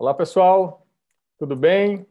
Olá, pessoal. Tudo bem?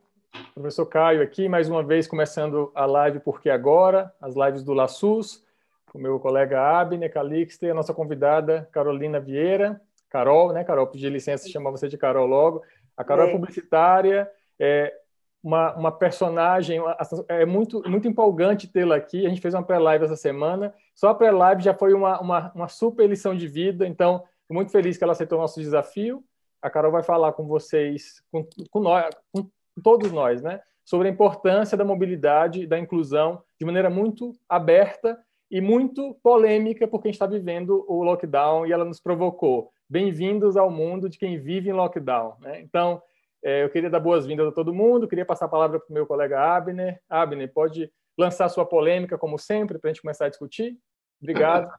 Professor Caio aqui, mais uma vez começando a live Porque Agora, as lives do LaSUS, com o meu colega Abner Calixte e a nossa convidada Carolina Vieira. Carol, né, Carol? Pedi licença, chamar você de Carol logo. A Carol é, é publicitária, é uma, uma personagem, é muito, muito empolgante tê-la aqui. A gente fez uma pré-live essa semana. Só a pré-live já foi uma, uma, uma super lição de vida, então, muito feliz que ela aceitou o nosso desafio a Carol vai falar com vocês, com, com, nós, com todos nós, né, sobre a importância da mobilidade da inclusão de maneira muito aberta e muito polêmica, porque a gente está vivendo o lockdown e ela nos provocou. Bem-vindos ao mundo de quem vive em lockdown. Né? Então, é, eu queria dar boas-vindas a todo mundo, queria passar a palavra para o meu colega Abner. Abner, pode lançar sua polêmica, como sempre, para a gente começar a discutir? Obrigado.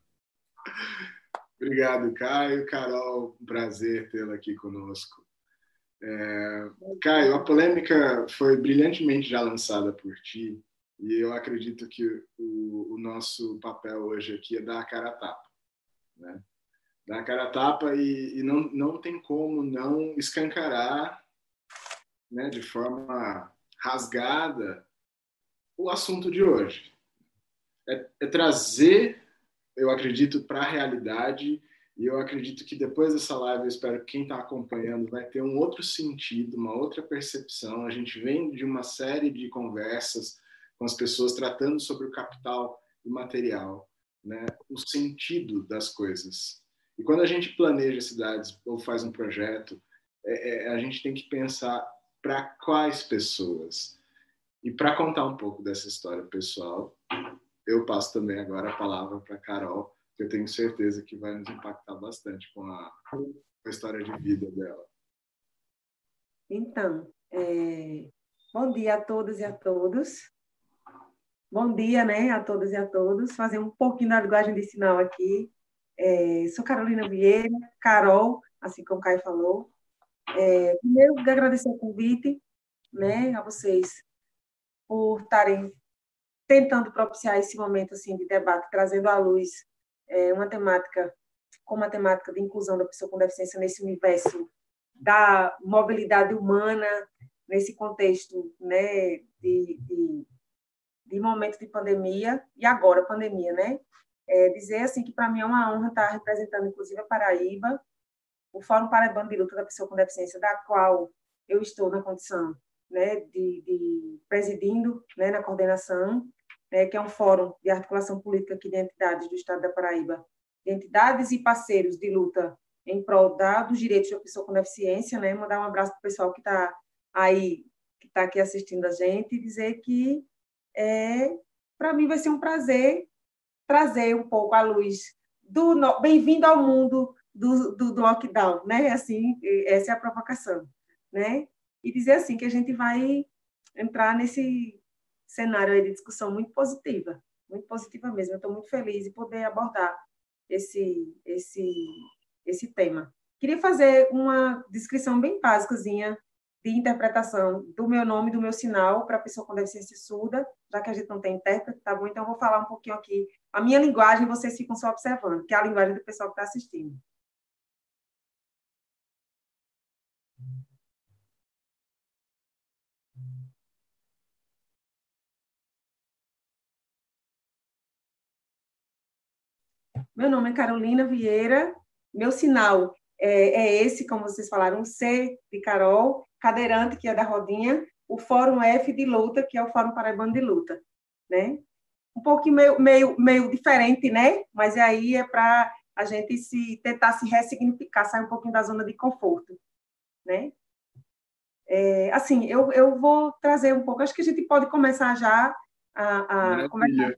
Obrigado, Caio. Carol, um prazer tê-la aqui conosco. É, Caio, a polêmica foi brilhantemente já lançada por ti e eu acredito que o, o nosso papel hoje aqui é dar a cara a tapa. Né? Dar a cara a tapa e, e não, não tem como não escancarar né, de forma rasgada o assunto de hoje. É, é trazer eu acredito, para a realidade. E eu acredito que depois dessa live, eu espero que quem está acompanhando vai ter um outro sentido, uma outra percepção. A gente vem de uma série de conversas com as pessoas tratando sobre o capital imaterial, né? o sentido das coisas. E quando a gente planeja cidades ou faz um projeto, é, é, a gente tem que pensar para quais pessoas. E para contar um pouco dessa história pessoal, eu passo também agora a palavra para a Carol, que eu tenho certeza que vai nos impactar bastante com a, com a história de vida dela. Então, é... bom dia a todas e a todos. Bom dia, né, a todas e a todos. Fazer um pouquinho da linguagem de sinal aqui. É... sou Carolina Vieira, Carol, assim como o Caio falou. É... primeiro, agradecer o convite, né, a vocês por estarem tentando propiciar esse momento assim de debate, trazendo à luz é, uma temática como a temática de inclusão da pessoa com deficiência nesse universo da mobilidade humana, nesse contexto né, de, de, de momento de pandemia, e agora pandemia, né? É, dizer assim que para mim é uma honra estar representando inclusive a Paraíba, o Fórum Paraibano de Luta da Pessoa com Deficiência, da qual eu estou na condição né, de, de presidindo né, na coordenação, né, que é um fórum de articulação política aqui de entidades do Estado da Paraíba, de entidades e parceiros de luta em prol da, dos direitos da pessoa com deficiência, né, mandar um abraço para o pessoal que está aí, que está aqui assistindo a gente, e dizer que é, para mim vai ser um prazer trazer um pouco a luz do bem-vindo ao mundo do, do, do, lockdown, né? Assim, essa é a provocação, né? E dizer assim que a gente vai entrar nesse cenário de discussão muito positiva, muito positiva mesmo. Eu estou muito feliz de poder abordar esse, esse, esse tema. Queria fazer uma descrição bem básicazinha de interpretação do meu nome, do meu sinal para a pessoa com deficiência surda, já que a gente não tem intérprete, tá bom? Então, eu vou falar um pouquinho aqui. A minha linguagem, vocês ficam só observando, que é a linguagem do pessoal que está assistindo. Meu nome é Carolina Vieira, meu sinal é, é, esse, como vocês falaram, C de Carol, cadeirante, que é da rodinha, o Fórum F de luta, que é o Fórum Paraibano de Luta, né? Um pouquinho meio, meio, meio diferente, né? Mas aí é para a gente se tentar se ressignificar, sair um pouquinho da zona de conforto, né? É, assim, eu, eu vou trazer um pouco, acho que a gente pode começar já a, a conversar,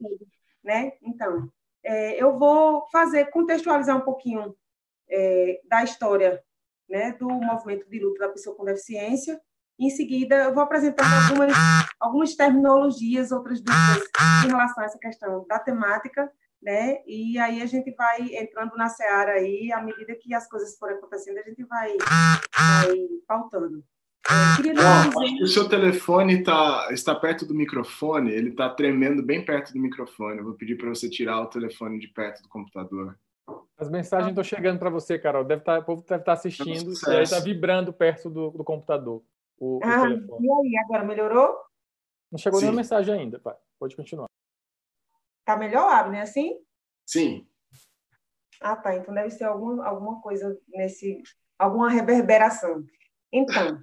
né? Então, é, eu vou fazer, contextualizar um pouquinho é, da história né, do movimento de luta da pessoa com deficiência. Em seguida, eu vou apresentar algumas, algumas terminologias, outras dúvidas em relação a essa questão da temática, né? E aí a gente vai entrando na seara aí, à medida que as coisas forem acontecendo, a gente vai, vai pautando. Acho que o seu telefone tá, está perto do microfone, ele está tremendo bem perto do microfone. Eu vou pedir para você tirar o telefone de perto do computador. As mensagens estão chegando para você, Carol. Deve estar, tá, o povo deve estar tá assistindo e aí está vibrando perto do, do computador. O, ah, o telefone. E aí, agora melhorou? Não chegou Sim. nenhuma mensagem ainda. Pai. Pode continuar. Tá melhor, Abner, assim? Sim. Ah, tá. Então deve ser alguma, alguma coisa nesse. alguma reverberação. Então,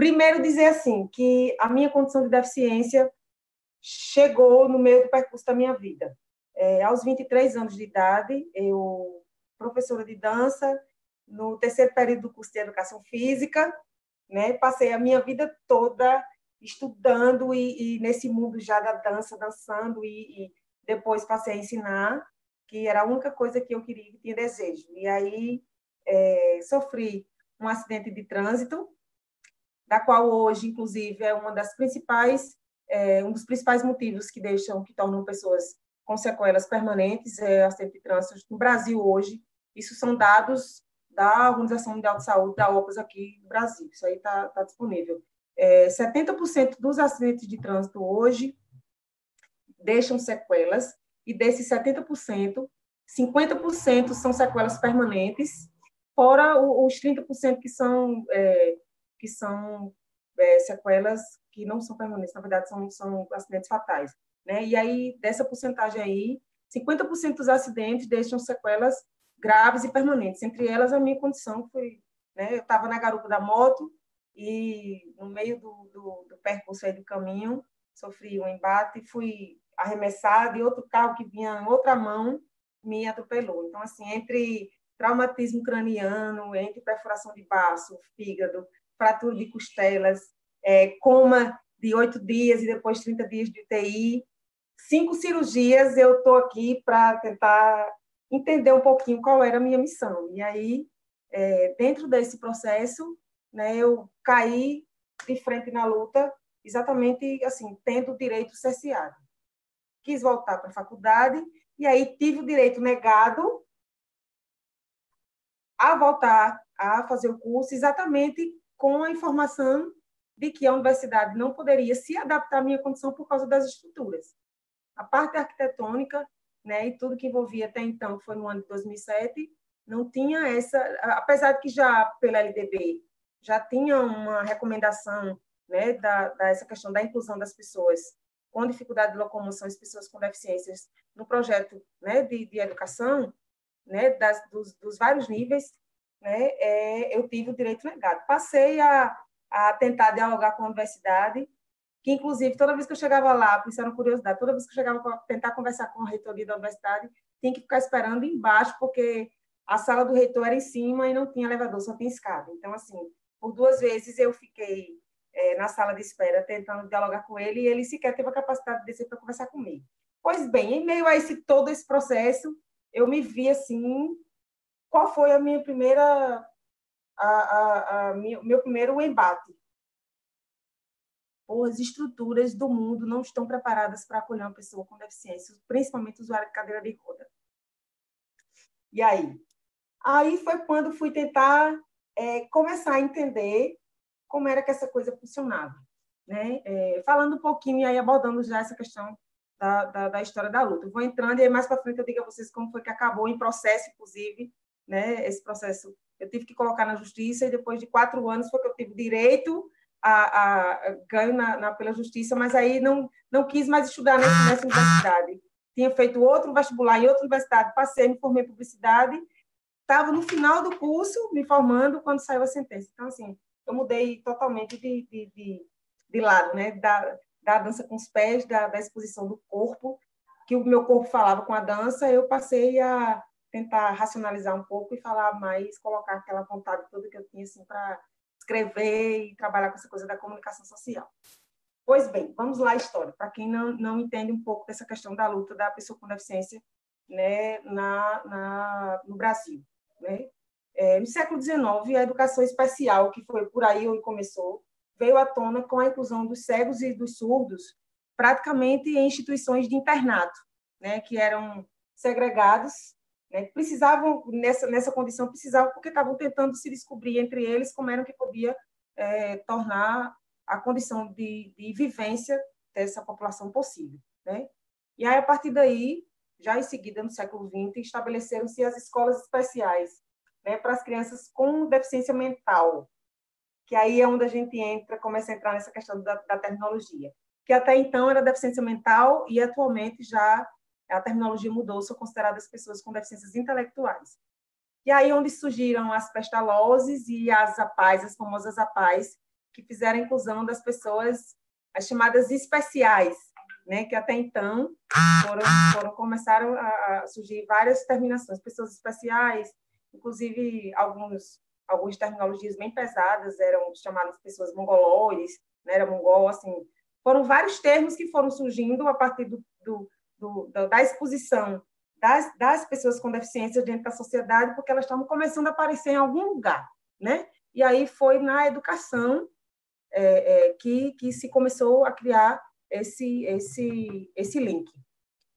primeiro dizer assim, que a minha condição de deficiência chegou no meio do percurso da minha vida. É, aos 23 anos de idade, eu, professora de dança, no terceiro período do curso de Educação Física, né, passei a minha vida toda estudando e, e nesse mundo já da dança, dançando, e, e, depois passei a ensinar, que era a única coisa que eu queria, que tinha desejo. E aí é, sofri um acidente de trânsito, da qual hoje, inclusive, é uma das principais, é, um dos principais motivos que deixam, que tornam pessoas com sequelas permanentes, é acidente de trânsito no Brasil hoje. Isso são dados da Organização Mundial de Saúde, da OPAS aqui no Brasil. Isso aí está tá disponível. É, 70% dos acidentes de trânsito hoje deixam sequelas, e desses 70%, 50% são sequelas permanentes, fora os 30% que são, é, que são é, sequelas que não são permanentes, na verdade, são, são acidentes fatais. Né? E aí, dessa porcentagem aí, 50% dos acidentes deixam sequelas graves e permanentes. Entre elas, a minha condição foi... Né? Eu estava na garupa da moto e, no meio do, do, do percurso aí do caminho, sofri um embate, fui arremessada e outro carro que vinha em outra mão me atropelou. Então, assim, entre traumatismo craniano, entre perfuração de baço, fígado, fratura de costelas, é, coma de oito dias e depois 30 dias de UTI, cinco cirurgias, eu estou aqui para tentar entender um pouquinho qual era a minha missão. E aí, é, dentro desse processo, né, eu caí de frente na luta, exatamente assim, tendo o direito cerceado. Quis voltar para a faculdade e aí tive o direito negado a voltar a fazer o curso exatamente com a informação de que a universidade não poderia se adaptar à minha condição por causa das estruturas. A parte arquitetônica, né, e tudo que envolvia até então foi no ano de 2007, não tinha essa, apesar de que já pela LDB já tinha uma recomendação, né, da, da essa questão da inclusão das pessoas com dificuldade de locomoção, as pessoas com deficiências no projeto, né, de, de educação, né, das, dos, dos vários níveis, né, é, eu tive o direito negado. Passei a, a tentar dialogar com a universidade que inclusive toda vez que eu chegava lá, por isso era uma curiosidade, toda vez que eu chegava para tentar conversar com a reitoria da universidade, tinha que ficar esperando embaixo, porque a sala do reitor era em cima e não tinha elevador, só tinha escada. Então, assim, por duas vezes eu fiquei é, na sala de espera tentando dialogar com ele e ele sequer teve a capacidade de descer para conversar comigo. Pois bem, em meio a esse, todo esse processo, eu me vi assim, qual foi a minha primeira, a, a, a meu primeiro embate as estruturas do mundo não estão preparadas para acolher uma pessoa com deficiência, principalmente usuário de cadeira de roda. E aí? Aí foi quando fui tentar é, começar a entender como era que essa coisa funcionava. Né? É, falando um pouquinho e aí abordando já essa questão da, da, da história da luta. Vou entrando e aí mais para frente eu digo a vocês como foi que acabou em processo, inclusive, né? esse processo eu tive que colocar na justiça e depois de quatro anos foi que eu tive direito a, a ganho na, na, pela justiça, mas aí não, não quis mais estudar nessa, nessa universidade. Tinha feito outro vestibular em outra universidade, passei, me formei em publicidade, estava no final do curso, me formando, quando saiu a sentença. Então, assim, eu mudei totalmente de, de, de, de lado, né? Da, da dança com os pés, da, da exposição do corpo, que o meu corpo falava com a dança, eu passei a tentar racionalizar um pouco e falar mais, colocar aquela vontade toda que eu tinha, assim, para escrever e trabalhar com essa coisa da comunicação social. Pois bem, vamos lá a história. Para quem não, não entende um pouco dessa questão da luta da pessoa com deficiência né, na, na, no Brasil. Né? É, no século XIX, a educação especial, que foi por aí onde começou, veio à tona com a inclusão dos cegos e dos surdos praticamente em instituições de internato, né, que eram segregados né, precisavam, nessa, nessa condição, precisavam porque estavam tentando se descobrir entre eles como era que podia é, tornar a condição de, de, vivência dessa população possível. Né? E aí, a partir daí, já em seguida, no século XX, estabeleceram-se as escolas especiais né, para as crianças com deficiência mental, que aí é onde a gente entra, começa a entrar nessa questão da, da terminologia, que até então era deficiência mental e atualmente já a terminologia mudou, são consideradas pessoas com deficiências intelectuais. E aí onde surgiram as pestalozes e as APAES, as famosas APAES, que fizeram a inclusão das pessoas, as chamadas especiais, né, que até então foram, foram começaram a surgir várias terminações, pessoas especiais, inclusive alguns algumas terminologias bem pesadas eram chamadas pessoas mongoloides, né, era mongol, assim, foram vários termos que foram surgindo a partir do, do, do da exposição das, das pessoas com deficiência dentro da sociedade, porque elas estavam começando a aparecer em algum lugar, né? E aí foi na educação é, é, que, que se começou a criar esse, esse, esse link.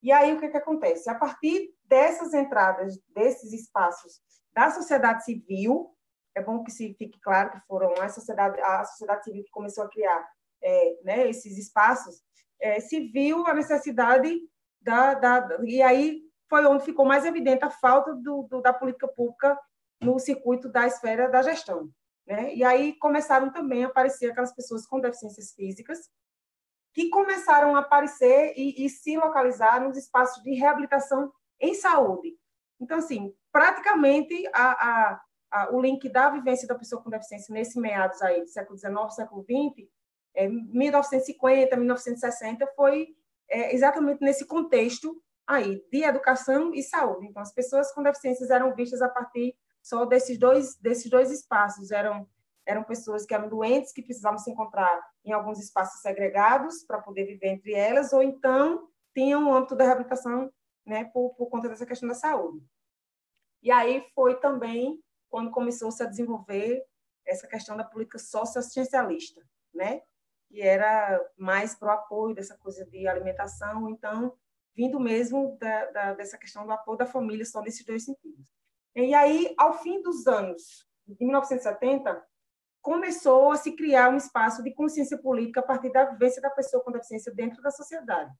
E aí o que, que acontece? A partir dessas entradas, desses espaços da sociedade civil, é bom que se fique claro que foram a sociedade, a sociedade civil que começou a criar é, né, esses espaços, é, se viu a necessidade da, da, e aí foi onde ficou mais evidente a falta do, do, da política pública no circuito da esfera da gestão. Né? E aí começaram também a aparecer aquelas pessoas com deficiências físicas que começaram a aparecer e, e se localizar nos espaços de reabilitação em saúde. Então, assim, praticamente a, a, a, o link da vivência da pessoa com deficiência nesse meados aí do século XIX, século XX, é, 1950, 1960, foi é, exatamente nesse contexto aí de educação e saúde. Então, as pessoas com deficiências eram vistas a partir só desses dois desses dois espaços. Eram eram pessoas que eram doentes que precisavam se encontrar em alguns espaços segregados para poder viver entre elas, ou então tinham o âmbito da reabilitação, né, por, por conta dessa questão da saúde. E aí foi também quando começou-se a desenvolver essa questão da política socioassistencialista, né? Que era mais para o apoio dessa coisa de alimentação, então vindo mesmo da, da, dessa questão do apoio da família, só nesses dois sentidos. E aí, ao fim dos anos de 1970, começou a se criar um espaço de consciência política a partir da vivência da pessoa com deficiência dentro da sociedade,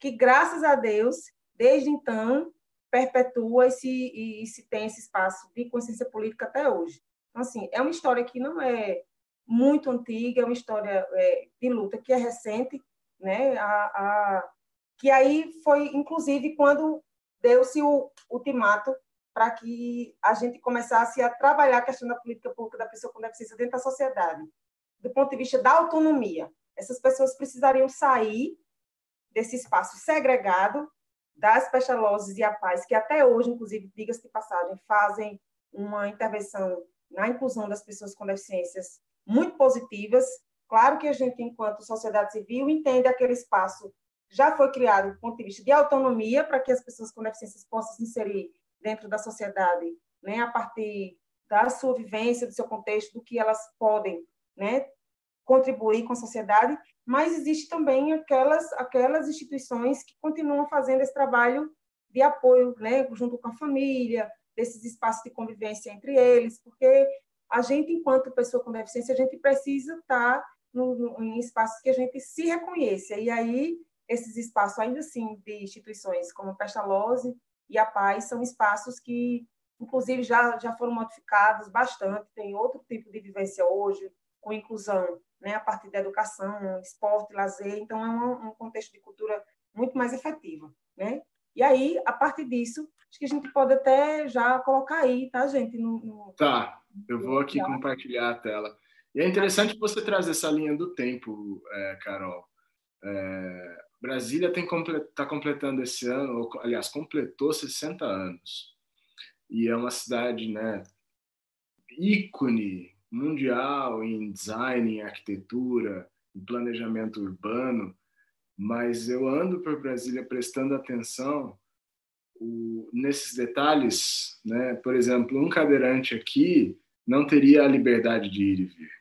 que, graças a Deus, desde então, perpetua esse, e se tem esse espaço de consciência política até hoje. Então, assim, é uma história que não é muito antiga, é uma história é, de luta que é recente, né? A, a, que aí foi, inclusive, quando deu-se o ultimato para que a gente começasse a trabalhar a questão da política pública da pessoa com deficiência dentro da sociedade, do ponto de vista da autonomia. Essas pessoas precisariam sair desse espaço segregado das pestalozes e a paz, que até hoje, inclusive, diga-se de passagem, fazem uma intervenção na inclusão das pessoas com deficiências muito positivas. Claro que a gente, enquanto sociedade civil, entende aquele espaço já foi criado do ponto de vista de autonomia para que as pessoas com deficiências possam se inserir dentro da sociedade, né, a partir da sua vivência, do seu contexto, do que elas podem, né, contribuir com a sociedade, mas existe também aquelas aquelas instituições que continuam fazendo esse trabalho de apoio, né, junto com a família, desses espaços de convivência entre eles, porque a gente, enquanto pessoa com deficiência, a gente precisa estar no, no, em espaços que a gente se reconheça. E aí esses espaços, ainda assim, de instituições como a Pestalozzi e a Paz, são espaços que, inclusive, já, já foram modificados bastante, tem outro tipo de vivência hoje, com inclusão né, a partir da educação, esporte, lazer, então é um, um contexto de cultura muito mais efetivo, né? E aí, a partir disso, acho que a gente pode até já colocar aí, tá, gente? No, no... Tá, eu vou aqui compartilhar a tela. E é interessante você trazer essa linha do tempo, é, Carol. É, Brasília está complet, completando esse ano, ou, aliás, completou 60 anos. E é uma cidade, né, ícone mundial em design, em arquitetura, em planejamento urbano, mas eu ando por Brasília prestando atenção o, nesses detalhes, né? Por exemplo, um cadeirante aqui não teria a liberdade de ir e vir.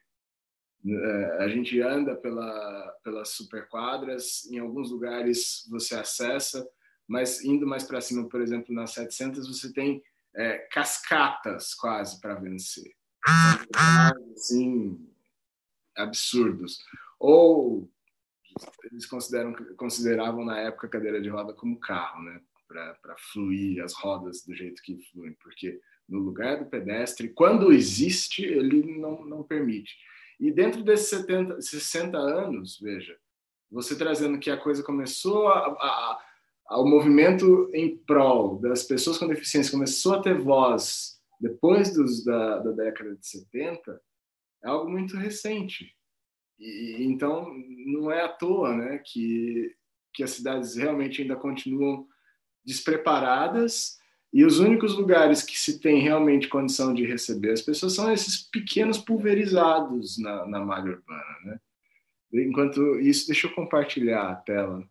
É, a gente anda pela, pelas superquadras, em alguns lugares você acessa, mas indo mais para cima, por exemplo, nas 700, você tem é, cascatas quase para vencer. Assim, absurdos. Ou eles consideram, consideravam na época a cadeira de roda como carro, né? para fluir as rodas do jeito que fluem, porque no lugar do pedestre, quando existe, ele não, não permite. E dentro desses 70, 60 anos, veja, você trazendo que a coisa começou a, a, a, o movimento em prol das pessoas com deficiência começou a ter voz depois dos, da, da década de 70, é algo muito recente. E, então, não é à toa né, que, que as cidades realmente ainda continuam despreparadas e os únicos lugares que se tem realmente condição de receber as pessoas são esses pequenos pulverizados na, na malha urbana. Né? Enquanto isso, deixa eu compartilhar a tela.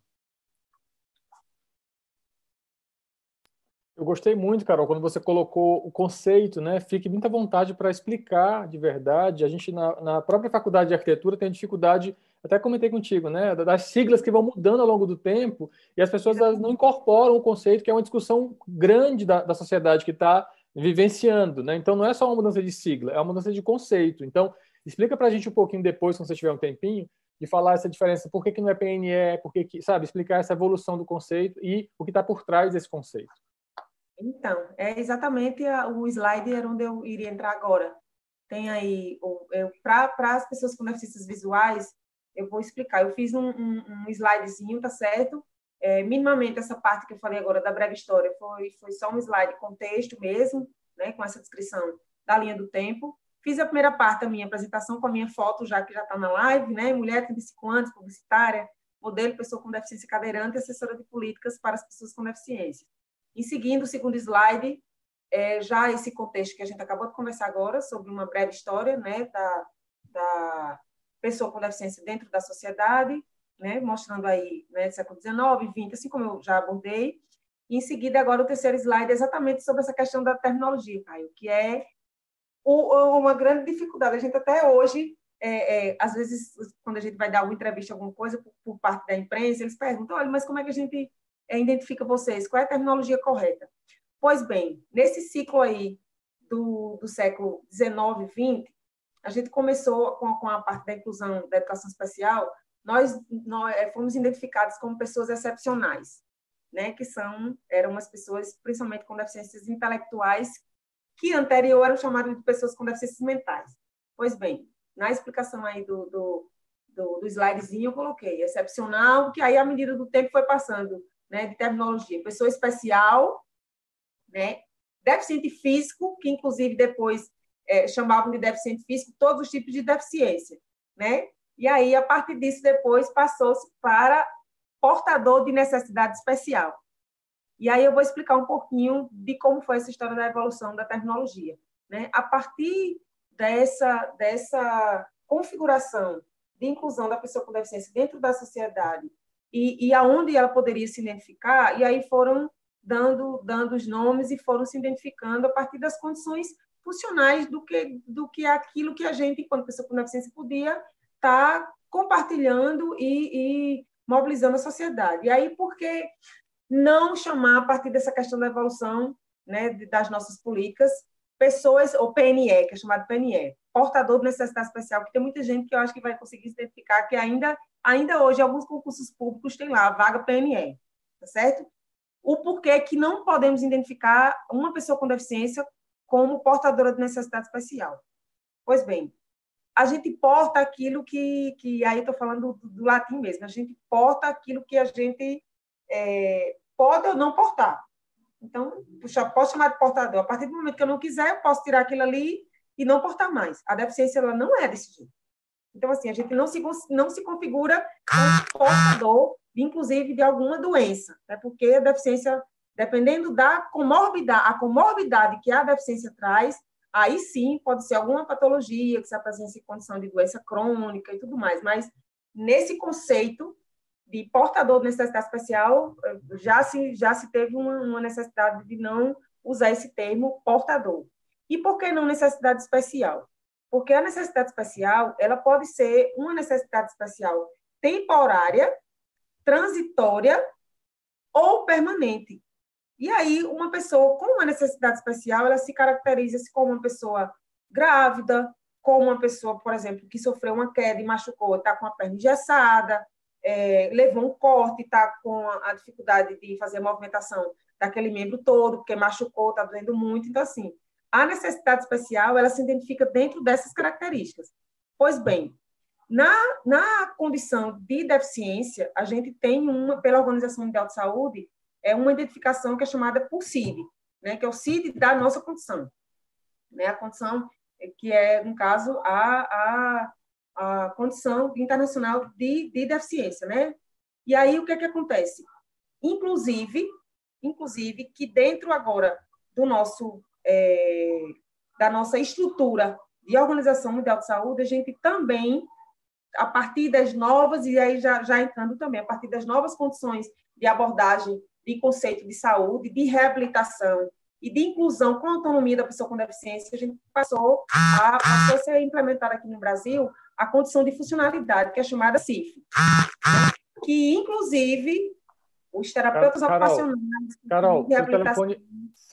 Eu gostei muito, Carol, quando você colocou o conceito, né? Fique muita vontade para explicar de verdade. A gente, na, na, própria faculdade de arquitetura, tem dificuldade, até comentei contigo, né? Das siglas que vão mudando ao longo do tempo e as pessoas não incorporam o conceito, que é uma discussão grande da, da sociedade que está vivenciando, né? Então, não é só uma mudança de sigla, é uma mudança de conceito. Então, explica para a gente um pouquinho depois, quando você tiver um tempinho, de falar essa diferença, por que, que não é PNE, por que, que, sabe, explicar essa evolução do conceito e o que está por trás desse conceito. Então, é exatamente o slide onde eu iria entrar agora. Tem aí, para as pessoas com deficiências visuais, eu vou explicar. Eu fiz um, um, um slidezinho, tá certo? É, minimamente, essa parte que eu falei agora da breve história foi, foi só um slide com texto mesmo, né, com essa descrição da linha do tempo. Fiz a primeira parte da minha apresentação com a minha foto, já que já está na live, né? Mulher, 35 anos, publicitária, modelo, pessoa com deficiência cadeirante e assessora de políticas para as pessoas com deficiência. Em seguida, o segundo slide, é já esse contexto que a gente acabou de conversar agora, sobre uma breve história né, da, da pessoa com deficiência dentro da sociedade, né, mostrando aí né, século XIX, XX, assim como eu já abordei. E, em seguida, agora, o terceiro slide é exatamente sobre essa questão da terminologia, Caio, que é o, uma grande dificuldade. A gente até hoje, é, é, às vezes, quando a gente vai dar uma entrevista, alguma coisa, por, por parte da imprensa, eles perguntam, olha, mas como é que a gente é, identifica vocês? Qual é a terminologia correta? Pois bem, nesse ciclo aí do, do século XIX, XX, a gente começou com, com a parte da inclusão da educação especial, nós, nós é, fomos identificados como pessoas excepcionais, né, que são eram umas pessoas principalmente com deficiências intelectuais que anterior eram chamadas de pessoas com deficiências mentais. Pois bem, na explicação aí do, do, do, do slidezinho eu coloquei excepcional, que aí à medida do tempo foi passando né, de terminologia, pessoa especial, né, deficiente físico, que inclusive depois é, chamavam de deficiente físico todos os tipos de deficiência, né? E aí, a partir disso, depois passou-se para portador de necessidade especial. E aí eu vou explicar um pouquinho de como foi essa história da evolução da terminologia. Né? A partir dessa, dessa configuração de inclusão da pessoa com deficiência dentro da sociedade e, e aonde ela poderia se identificar, e aí foram dando, dando os nomes e foram se identificando a partir das condições funcionais do que, do que aquilo que a gente, enquanto pessoa com deficiência, podia estar tá compartilhando e, e mobilizando a sociedade. E aí, porque não chamar, a partir dessa questão da evolução né, das nossas políticas, pessoas, ou PNE, que é chamado PNE, portador de necessidade especial, que tem muita gente que eu acho que vai conseguir se identificar, que ainda ainda hoje, alguns concursos públicos têm lá vaga PNE, tá certo? O porquê que não podemos identificar uma pessoa com deficiência como portadora de necessidade especial. Pois bem, a gente porta aquilo que, que aí estou falando do, do, latim mesmo, a gente porta aquilo que a gente é, pode ou não portar. Então, puxa, posso chamar de portador. A partir do momento que eu não quiser, eu posso tirar aquilo ali e não portar mais. A deficiência ela não é desse jeito. Então, assim, a gente não se, não se configura como portador, inclusive, de alguma doença, né? porque a deficiência, dependendo da comorbidade, a comorbidade que a deficiência traz, aí sim pode ser alguma patologia que se apresenta em condição de doença crônica e tudo mais, mas nesse conceito de portador de necessidade especial, já se, já se teve uma, uma necessidade de não usar esse termo portador. E por que não necessidade especial? Porque a necessidade especial, ela pode ser uma necessidade especial temporária, transitória ou permanente. E aí, uma pessoa com uma necessidade especial, ela se caracteriza -se como uma pessoa grávida, como uma pessoa, por exemplo, que sofreu uma queda e machucou, está com a perna engessada, é, levou um corte, está com a, dificuldade de fazer a movimentação daquele membro todo, porque machucou, está doendo muito. Então, assim, a necessidade especial, ela se identifica dentro dessas características. Pois bem, na, na condição de deficiência, a gente tem uma, pela Organização Mundial de Saúde, é uma identificação que é chamada por CID, né, que é o CID da nossa condição. Né, a condição que é, no caso, a, a, a condição internacional de, de deficiência. Né? E aí, o que, é que acontece? Inclusive, inclusive, que dentro agora do nosso, é, da nossa estrutura de Organização Mundial de Saúde, a gente também, a partir das novas, e aí já, já entrando também, a partir das novas condições de abordagem de conceito de saúde, de reabilitação e de inclusão com autonomia da pessoa com deficiência, a gente passou a, passou a ser implementada aqui no Brasil a condição de funcionalidade, que é chamada CIF, que, inclusive, os terapeutas Carol, ocupacionais... Carol, seu telefone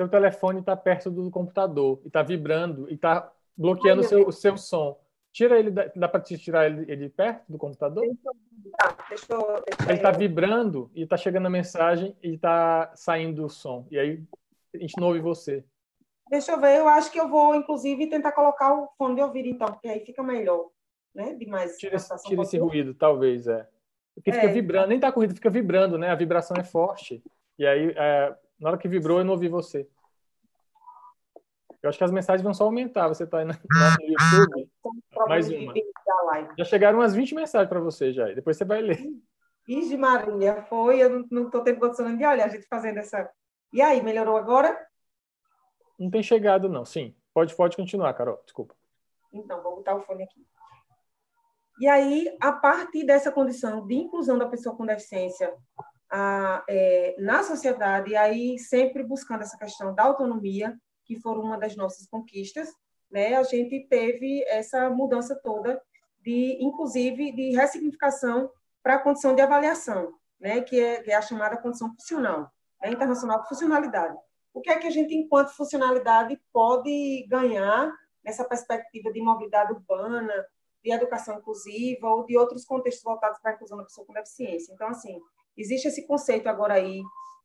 seu telefone está perto do computador e está vibrando e está bloqueando o seu, o seu som. Tira ele, dá, dá para tirar ele, ele perto do computador? Tá, deixa eu, deixa ele está vibrando e está chegando a mensagem e está saindo o som. E aí a gente não ouve você. Deixa eu ver, eu acho que eu vou, inclusive, tentar colocar o fone de ouvido, então, porque aí fica melhor. Né? Demais. Tira, tira esse ruído, talvez, é. Porque fica é, vibrando, nem tá corrida, fica vibrando, né? A vibração é forte. E aí, é, na hora que vibrou, eu não ouvi você. Eu acho que as mensagens vão só aumentar. Você está aí no, no YouTube. Mais uma. Já chegaram umas 20 mensagens para você já. Depois você vai ler. Ixi, Maria, foi. Eu não estou tendo condição de olhar a gente fazendo essa. E aí, melhorou agora? Não tem chegado, não. Sim. Pode, pode continuar, Carol. Desculpa. Então, vou botar o fone aqui. E aí, a partir dessa condição de inclusão da pessoa com deficiência a, é, na sociedade, e aí sempre buscando essa questão da autonomia, que foram uma das nossas conquistas, né, a gente teve essa mudança toda de, inclusive, de ressignificação para a condição de avaliação, né, que é, que é a chamada condição funcional, né, internacional de funcionalidade. O que é que a gente, enquanto funcionalidade, pode ganhar nessa perspectiva de mobilidade urbana, de educação inclusiva ou de outros contextos voltados para a inclusão da pessoa com deficiência. Então, assim, existe esse conceito agora aí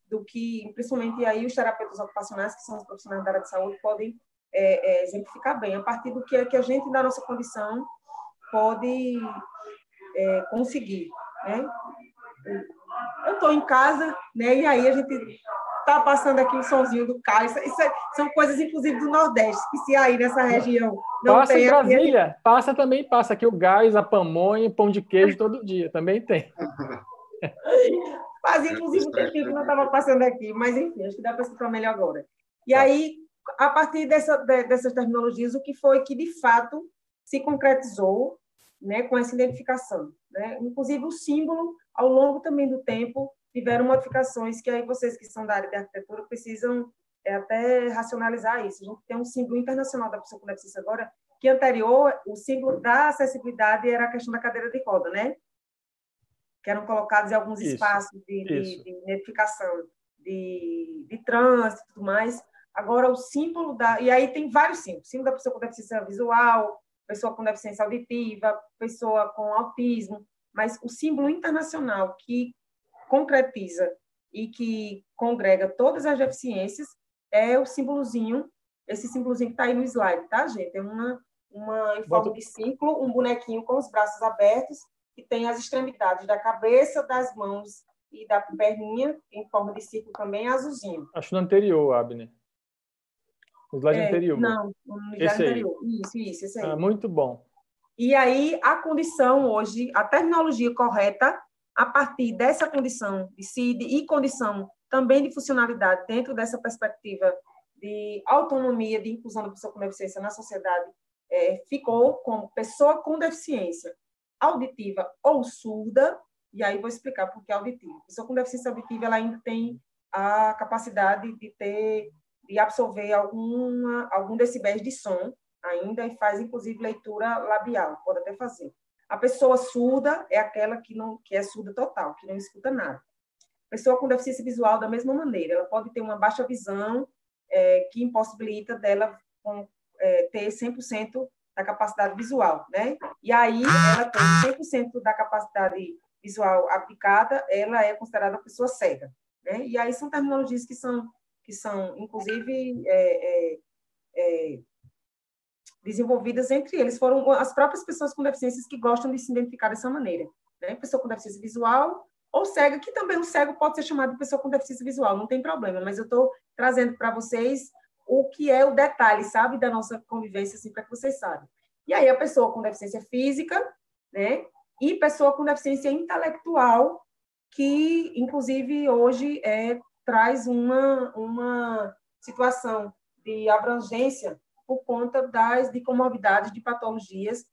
do que, principalmente aí, os terapeutas ocupacionais, que são os profissionais da área de saúde, podem é, é, exemplificar bem, a partir do que, que a gente, da nossa condição, pode é, conseguir. Né? Eu estou em casa, né, e aí a gente está passando aqui o somzinho do carro. Isso, isso é, são coisas, inclusive, do Nordeste, que se aí nessa região não passa tem... em Brasília, aqui... passa também, passa aqui o gás, a pamonha, pão de queijo todo dia, também tem. Faz, inclusive, um tempinho que não estava passando aqui, mas, enfim, acho que dá para explicar melhor agora. E tá. aí, a partir dessa, dessas terminologias, o que foi que, de fato, se concretizou né, com essa identificação. Né? Inclusive, o símbolo, ao longo também do tempo, tiveram modificações que aí vocês que são da área de arquitetura precisam é, até racionalizar isso. A gente tem um símbolo internacional da pessoa com deficiência agora, que anterior, o símbolo da acessibilidade era a questão da cadeira de roda, né? Que eram colocados em alguns isso, espaços de, de, de identificação, de, de trânsito e tudo mais. Agora, o símbolo da. E aí tem vários símbolos: símbolo da pessoa com deficiência visual, pessoa com deficiência auditiva, pessoa com autismo, mas o símbolo internacional que concretiza e que congrega todas as deficiências é o símbolozinho, esse símbolozinho que está aí no slide, tá, gente? É uma, uma em forma de círculo, um bonequinho com os braços abertos, que tem as extremidades da cabeça, das mãos e da perninha, em forma de círculo também, azulzinho. Acho no anterior, Abner. No slide é, anterior. Não, no slide esse anterior. Aí. Isso, isso, esse aí. Ah, muito bom. E aí, a condição hoje, a terminologia correta a partir dessa condição de CID e condição também de funcionalidade dentro dessa perspectiva de autonomia, de inclusão da pessoa com deficiência na sociedade, é, ficou como pessoa com deficiência auditiva ou surda, e aí vou explicar por que auditiva. A pessoa com deficiência auditiva ela ainda tem a capacidade de ter de absorver alguma algum decibéis de som ainda e faz inclusive leitura labial, pode até fazer. A pessoa surda é aquela que não que é surda total, que não escuta nada. Pessoa com deficiência visual da mesma maneira, ela pode ter uma baixa visão é, que impossibilita dela com, é, ter 100% da capacidade visual, né? E aí ela tem 100% da capacidade visual aplicada, ela é considerada pessoa cega, Né? E aí são terminologias que são, que são inclusive, é, é, é, desenvolvidas entre eles. Foram as próprias pessoas com deficiências que gostam de se identificar dessa maneira. Né? Pessoa com deficiência visual ou cega, que também o cego pode ser chamado de pessoa com deficiência visual, não tem problema, mas eu estou trazendo para vocês o que é o detalhe, sabe, da nossa convivência, assim, para que vocês saibam. E aí a pessoa com deficiência física, né, e pessoa com deficiência intelectual, que, inclusive, hoje é, traz uma, uma situação de abrangência por conta das de comorbidades, de patologias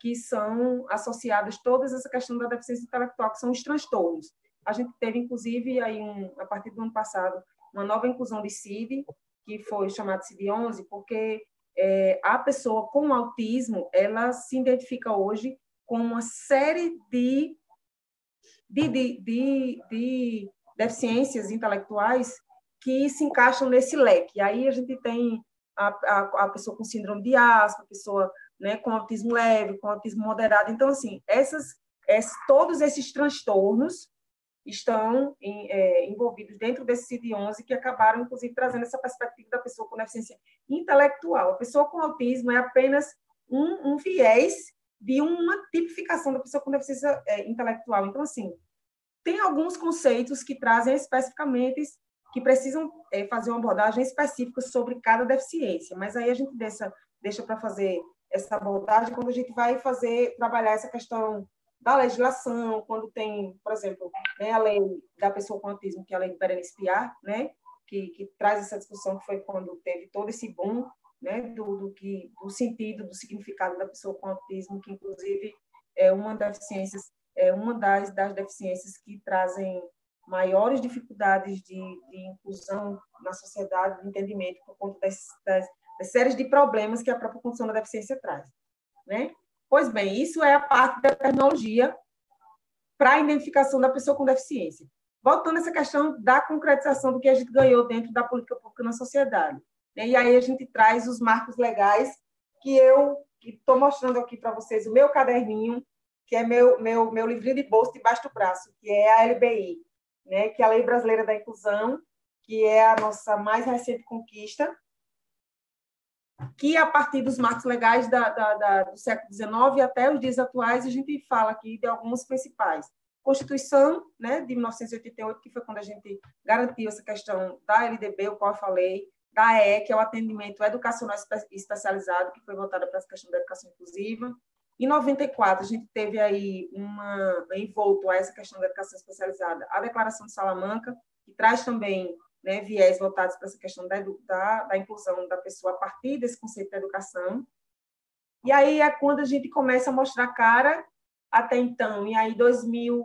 que são associadas todas essa questão da deficiência intelectual, que são os transtornos. A gente teve, inclusive, aí um, a partir do ano passado, uma nova inclusão de CID, que foi chamada CID-11, porque é, a pessoa com autismo, ela se identifica hoje com uma série de, de, de, de, de deficiências intelectuais que se encaixam nesse leque. Aí a gente tem a, a, a pessoa com síndrome de asma, a pessoa né, com autismo leve, com autismo moderado. Então, assim, essas, esses, todos esses transtornos estão em, é, envolvidos dentro desse CID-11, que acabaram, inclusive, trazendo essa perspectiva da pessoa com deficiência intelectual. A pessoa com autismo é apenas um, um viés de uma tipificação da pessoa com deficiência é, intelectual. Então, assim, tem alguns conceitos que trazem especificamente que precisam é, fazer uma abordagem específica sobre cada deficiência, mas aí a gente deixa, deixa para fazer essa abordagem quando a gente vai fazer trabalhar essa questão da legislação, quando tem, por exemplo, né, a lei da pessoa com autismo, que é a lei do Berenice Piar, né, que, que traz essa discussão que foi quando teve todo esse boom né, do, do, que, do sentido, do significado da pessoa com autismo, que inclusive é uma das deficiências, é uma das, das deficiências que trazem maiores dificuldades de, de inclusão na sociedade, de entendimento, por conta das, das das séries de problemas que a própria condição da deficiência traz. Né? Pois bem, isso é a parte da tecnologia para a identificação da pessoa com deficiência. Voltando a essa questão da concretização do que a gente ganhou dentro da política pública na sociedade. Né? E aí a gente traz os marcos legais que eu estou mostrando aqui para vocês, o meu caderninho, que é meu, meu, meu livrinho de bolso debaixo do braço, que é a LBI, né? que é a Lei Brasileira da Inclusão, que é a nossa mais recente conquista, que a partir dos marcos legais da, da, da, do século XIX até os dias atuais, a gente fala aqui de algumas principais. Constituição né, de 1988, que foi quando a gente garantiu essa questão da LDB, o qual eu falei, da EE, que é o atendimento educacional especializado, que foi voltada para essa questão da educação inclusiva. Em 94, a gente teve aí uma envolto a essa questão da educação especializada, a Declaração de Salamanca, que traz também né, viés voltados para essa questão da, da, da, inclusão da pessoa a partir desse conceito da educação. E aí é quando a gente começa a mostrar cara até então. E aí, 2000,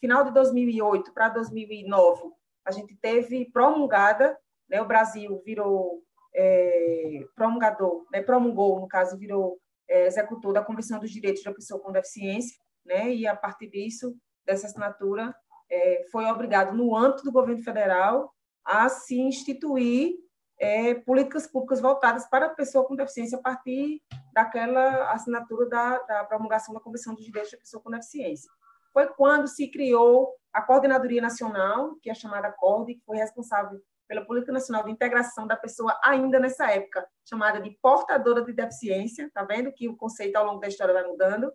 final de 2008 para 2009, a gente teve promulgada, né, o Brasil virou é, promulgador, né, promulgou, no caso, virou é, executor da Convenção dos Direitos da Pessoa com Deficiência, né, e a partir disso, dessa assinatura, é, foi obrigado, no âmbito do governo federal, a se instituir é, políticas públicas voltadas para a pessoa com deficiência a partir daquela assinatura da, da promulgação da Convenção dos Direitos da Pessoa com Deficiência. Foi quando se criou a Coordenadoria Nacional, que é chamada CORDE, que foi responsável pela Política Nacional de Integração da Pessoa, ainda nessa época, chamada de portadora de deficiência, tá vendo que o conceito ao longo da história vai mudando.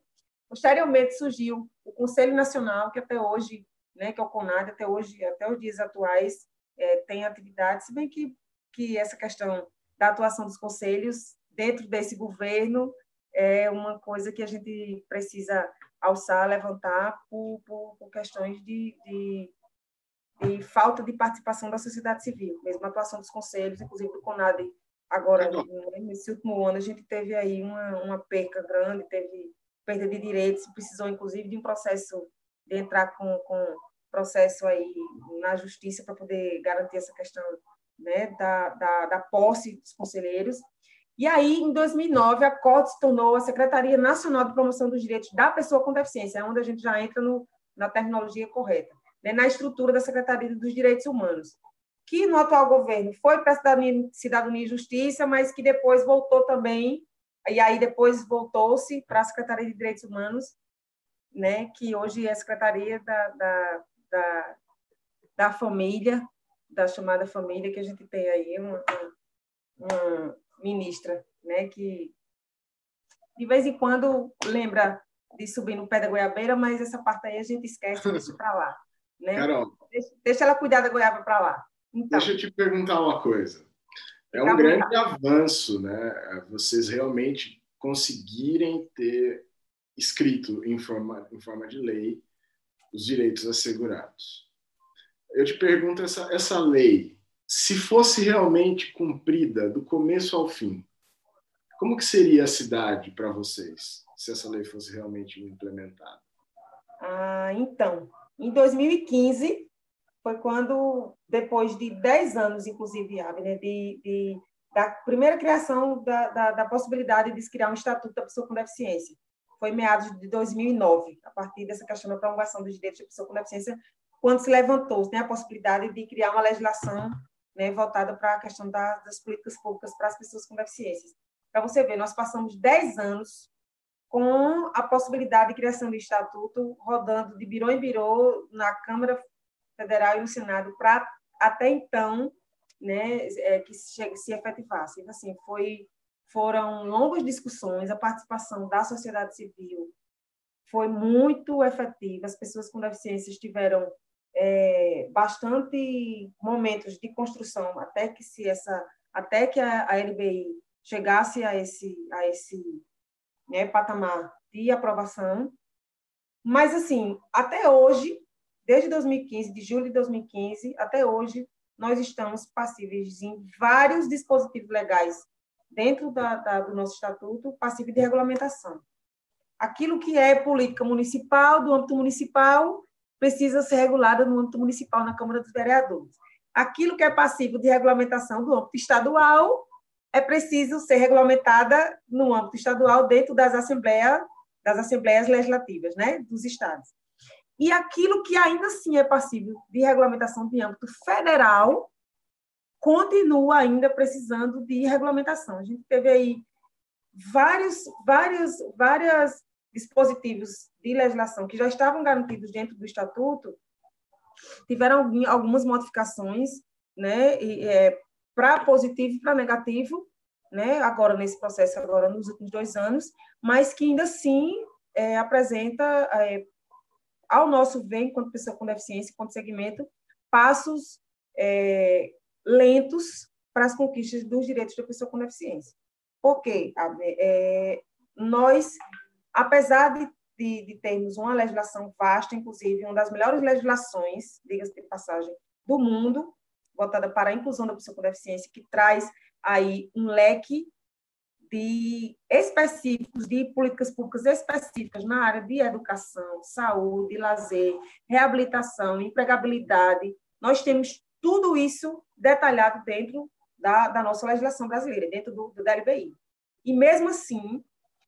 Posteriormente surgiu o Conselho Nacional, que até hoje, né, que é o CONAD, até hoje, até os dias atuais, é, tem atividades, se bem que, que essa questão da atuação dos conselhos dentro desse governo é uma coisa que a gente precisa alçar, levantar por, por, por questões de, de, de, falta de participação da sociedade civil, mesmo a atuação dos conselhos, inclusive do CONAD, agora, né, nesse último ano, a gente teve aí uma, uma perca grande, teve perda de direitos, precisou, inclusive, de um processo de entrar com, com processo aí na justiça para poder garantir essa questão né, da, da, da posse dos conselheiros. E aí, em 2009, a COT se tornou a Secretaria Nacional de Promoção dos Direitos da Pessoa com Deficiência, é onde a gente já entra no, na terminologia correta, né, na estrutura da Secretaria dos Direitos Humanos, que no atual governo foi para Cidadania, Cidadania e Justiça, mas que depois voltou também, e aí depois voltou-se para a Secretaria de Direitos Humanos, né, que hoje é a Secretaria da, da da, da família, da chamada família, que a gente tem aí uma, uma ministra, né, que de vez em quando lembra de subir no pé da goiabeira, mas essa parte aí a gente esquece deixa para lá. Né? Carol. Deixa, deixa, ela cuidar da goiaba para lá. Então, deixa eu te perguntar uma coisa. É um grande avanço, né? Vocês realmente conseguirem ter escrito em forma, em forma de lei os direitos assegurados. Eu te pergunto essa, essa lei, se fosse realmente cumprida do começo ao fim, como que seria a cidade para vocês, se essa lei fosse realmente implementada? Ah, então, em 2015 foi quando, depois de 10 anos, inclusive, Abner, de, de, da primeira criação da, da, da, possibilidade de se criar um estatuto da pessoa com deficiência. Foi em meados de 2009, a partir dessa questão da promulgação dos direitos da pessoa com deficiência, quando se levantou né, a possibilidade de criar uma legislação né, voltada para a questão da, das políticas públicas para as pessoas com deficiências. Para você ver, nós passamos 10 anos com a possibilidade de criação de estatuto rodando de birô em birô na Câmara Federal e no Senado para até então né, é, que se, se efetivasse. Então, assim, foi, foram longas discussões, a participação da sociedade civil foi muito efetiva, as pessoas com deficiências tiveram é, bastante momentos de construção até que se essa até que a, a LBI chegasse a esse a esse né, patamar de aprovação. Mas assim até hoje desde 2015 de julho de 2015 até hoje nós estamos passíveis em vários dispositivos legais dentro da, da, do nosso estatuto passível de regulamentação aquilo que é política municipal do âmbito municipal precisa ser regulada no âmbito municipal, na Câmara dos Vereadores. Aquilo que é passivo de regulamentação do âmbito estadual é preciso ser regulamentada no âmbito estadual dentro das assembleias, das assembleias legislativas, né, dos estados. E aquilo que ainda assim é passível de regulamentação de âmbito federal continua ainda precisando de regulamentação. A gente teve aí vários, vários, várias dispositivos de legislação que já estavam garantidos dentro do estatuto tiveram algumas modificações, né, é, para positivo e para negativo, né, agora nesse processo agora nos últimos dois anos, mas que ainda assim é, apresenta é, ao nosso ver, enquanto pessoa com deficiência, enquanto segmento, passos é, lentos para as conquistas dos direitos da pessoa com deficiência. Por quê? É, nós apesar de, de, de, termos uma legislação vasta, inclusive uma das melhores legislações, diga-se de passagem, do mundo, voltada para a inclusão da pessoa com deficiência, que traz aí um leque de específicos, de políticas públicas específicas na área de educação, saúde, lazer, reabilitação, empregabilidade. Nós temos tudo isso detalhado dentro da, da nossa legislação brasileira, dentro do, do DLBI. E mesmo assim,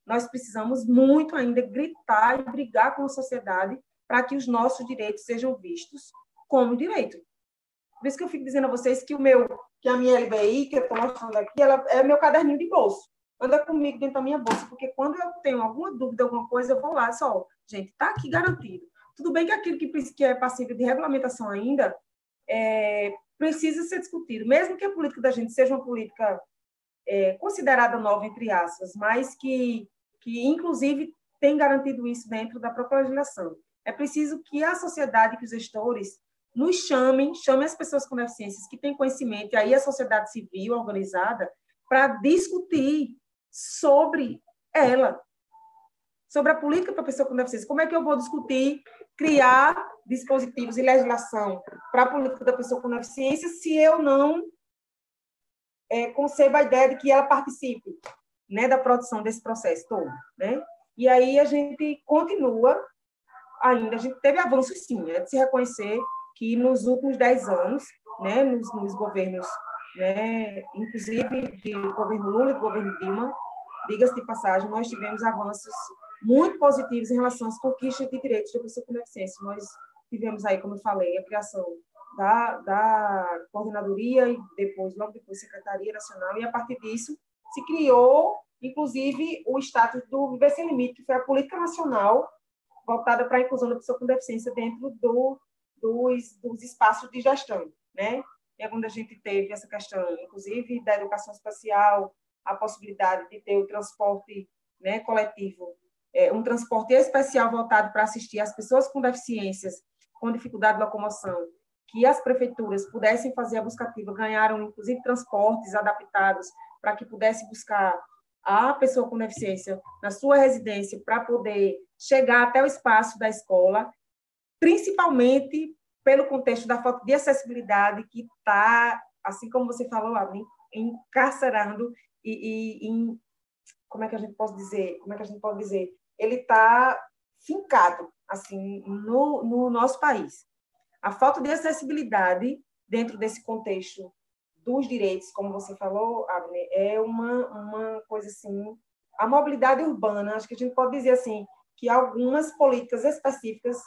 nós precisamos muito ainda gritar e brigar com a sociedade para que os nossos direitos sejam vistos como direito. Por isso que eu fico dizendo a vocês que o meu, que a minha LBI, que eu estou mostrando aqui, ela é meu caderninho de bolso. Anda comigo dentro da minha bolsa, porque quando eu tenho alguma dúvida, alguma coisa, eu vou lá, só, gente, está aqui garantido. Tudo bem que aquilo que, que é passível de regulamentação ainda é, precisa ser discutido, mesmo que a política da gente seja uma política é, considerada nova, entre aspas, mas que que inclusive tem garantido isso dentro da própria legislação. É preciso que a sociedade, que os gestores nos chamem, chamem as pessoas com deficiências que têm conhecimento, e aí a sociedade civil organizada, para discutir sobre ela, sobre a política para a pessoa com deficiência. Como é que eu vou discutir, criar dispositivos e legislação para a política da pessoa com deficiência se eu não é, concebo a ideia de que ela participe né, da produção desse processo todo, né? E aí a gente continua ainda, a gente teve avanços sim, é de se reconhecer que nos últimos dez anos, né, nos, nos governos, né, inclusive de governo Lula e do governo Dilma, diga-se de passagem, nós tivemos avanços muito positivos em relação às conquistas de direitos da pessoa com deficiência. Nós tivemos aí, como eu falei, a criação da, da coordenadoria e depois, logo depois, Secretaria Nacional, e a partir disso se criou, inclusive, o status do Viver Sem Limite, que foi a política nacional voltada para a inclusão da pessoa com deficiência dentro do, dos, dos espaços de gestão, né? É onde a gente teve essa questão, inclusive da educação espacial, a possibilidade de ter o transporte né, coletivo, é, um transporte especial voltado para assistir as pessoas com deficiências, com dificuldade de locomoção, que as prefeituras pudessem fazer a buscativa, ganharam inclusive transportes adaptados para que pudesse buscar a pessoa com deficiência na sua residência para poder chegar até o espaço da escola, principalmente pelo contexto da falta de acessibilidade que está, assim como você falou, encarcerando e, e em, como é que a gente pode dizer, como é que a gente pode dizer, ele está fincado assim no, no nosso país. A falta de acessibilidade dentro desse contexto dos direitos, como você falou, Abner, é uma, uma coisa assim. A mobilidade urbana, acho que a gente pode dizer assim, que algumas políticas específicas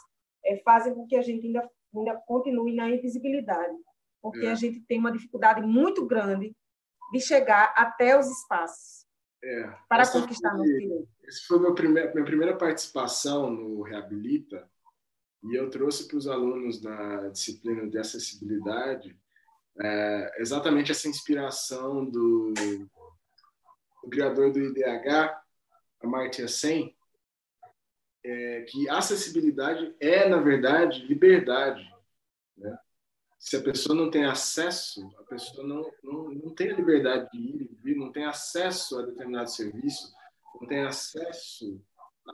é, fazem com que a gente ainda, ainda continue na invisibilidade, porque é. a gente tem uma dificuldade muito grande de chegar até os espaços é, para conquistar foi, direitos. Essa foi meu primeir, minha primeira participação no Reabilita, e eu trouxe para os alunos da disciplina de acessibilidade é, exatamente essa inspiração do, do, criador do IDH, Amartya Sen, é, que acessibilidade é, na verdade, liberdade. Né? Se a pessoa não tem acesso, a pessoa não, não, não tem a liberdade de ir e vir, não tem acesso a determinado serviço, não tem acesso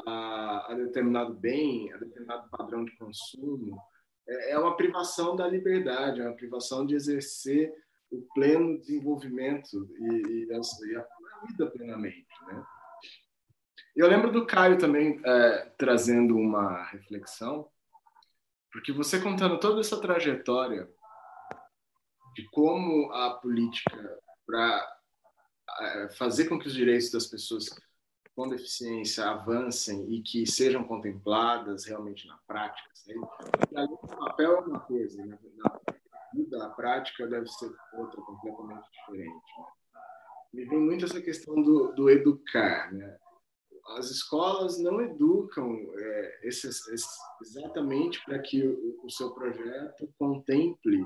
a, a determinado bem, a determinado padrão de consumo, é, é uma privação da liberdade, é uma privação de exercer o pleno desenvolvimento e, e, a, e a, vida plenamente, né? Eu lembro do Caio também é, trazendo uma reflexão, porque você contando toda essa trajetória de como a política para é, fazer com que os direitos das pessoas com deficiência avancem e que sejam contempladas realmente na prática. E ali o papel é uma coisa, né? na vida, prática deve ser outra, completamente diferente. Né? Me vem muito essa questão do, do educar. Né? As escolas não educam é, esses, esses, exatamente para que o, o seu projeto contemple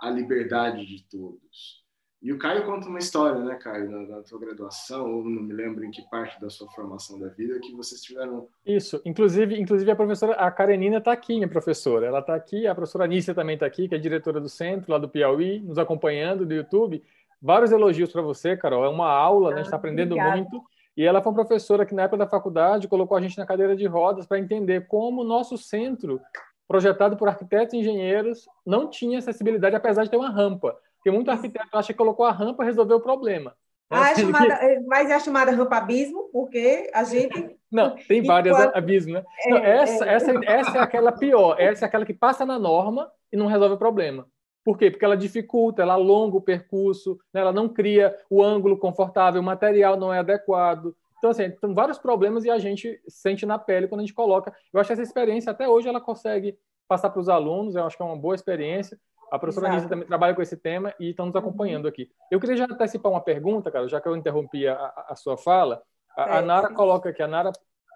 a liberdade de todos. E o Caio conta uma história, né, Caio, na, na tua graduação, ou não me lembro em que parte da sua formação da vida, que vocês tiveram. Isso, inclusive, inclusive a professora, a Karenina está aqui, minha professora. Ela está aqui, a professora Anícia também está aqui, que é diretora do centro, lá do Piauí, nos acompanhando do YouTube. Vários elogios para você, Carol. É uma aula, né? a gente está aprendendo Obrigada. muito. E ela foi uma professora que, na época da faculdade, colocou a gente na cadeira de rodas para entender como o nosso centro, projetado por arquitetos e engenheiros, não tinha acessibilidade, apesar de ter uma rampa. Porque muito arquiteto acha que colocou a rampa e resolveu o problema. Ah, é chamada, que... Mas é chamada rampa abismo, porque a gente. Não, tem várias Enquanto... abismos, né? É, não, essa, é... Essa, essa é aquela pior, essa é aquela que passa na norma e não resolve o problema. Por quê? Porque ela dificulta, ela alonga o percurso, né? ela não cria o ângulo confortável, o material não é adequado. Então, assim, tem vários problemas e a gente sente na pele quando a gente coloca. Eu acho que essa experiência, até hoje, ela consegue passar para os alunos, eu acho que é uma boa experiência. A professora Nisa também trabalha com esse tema e estão nos uhum. acompanhando aqui. Eu queria já antecipar uma pergunta, cara, já que eu interrompi a, a sua fala. A, a Nara coloca aqui, a Nara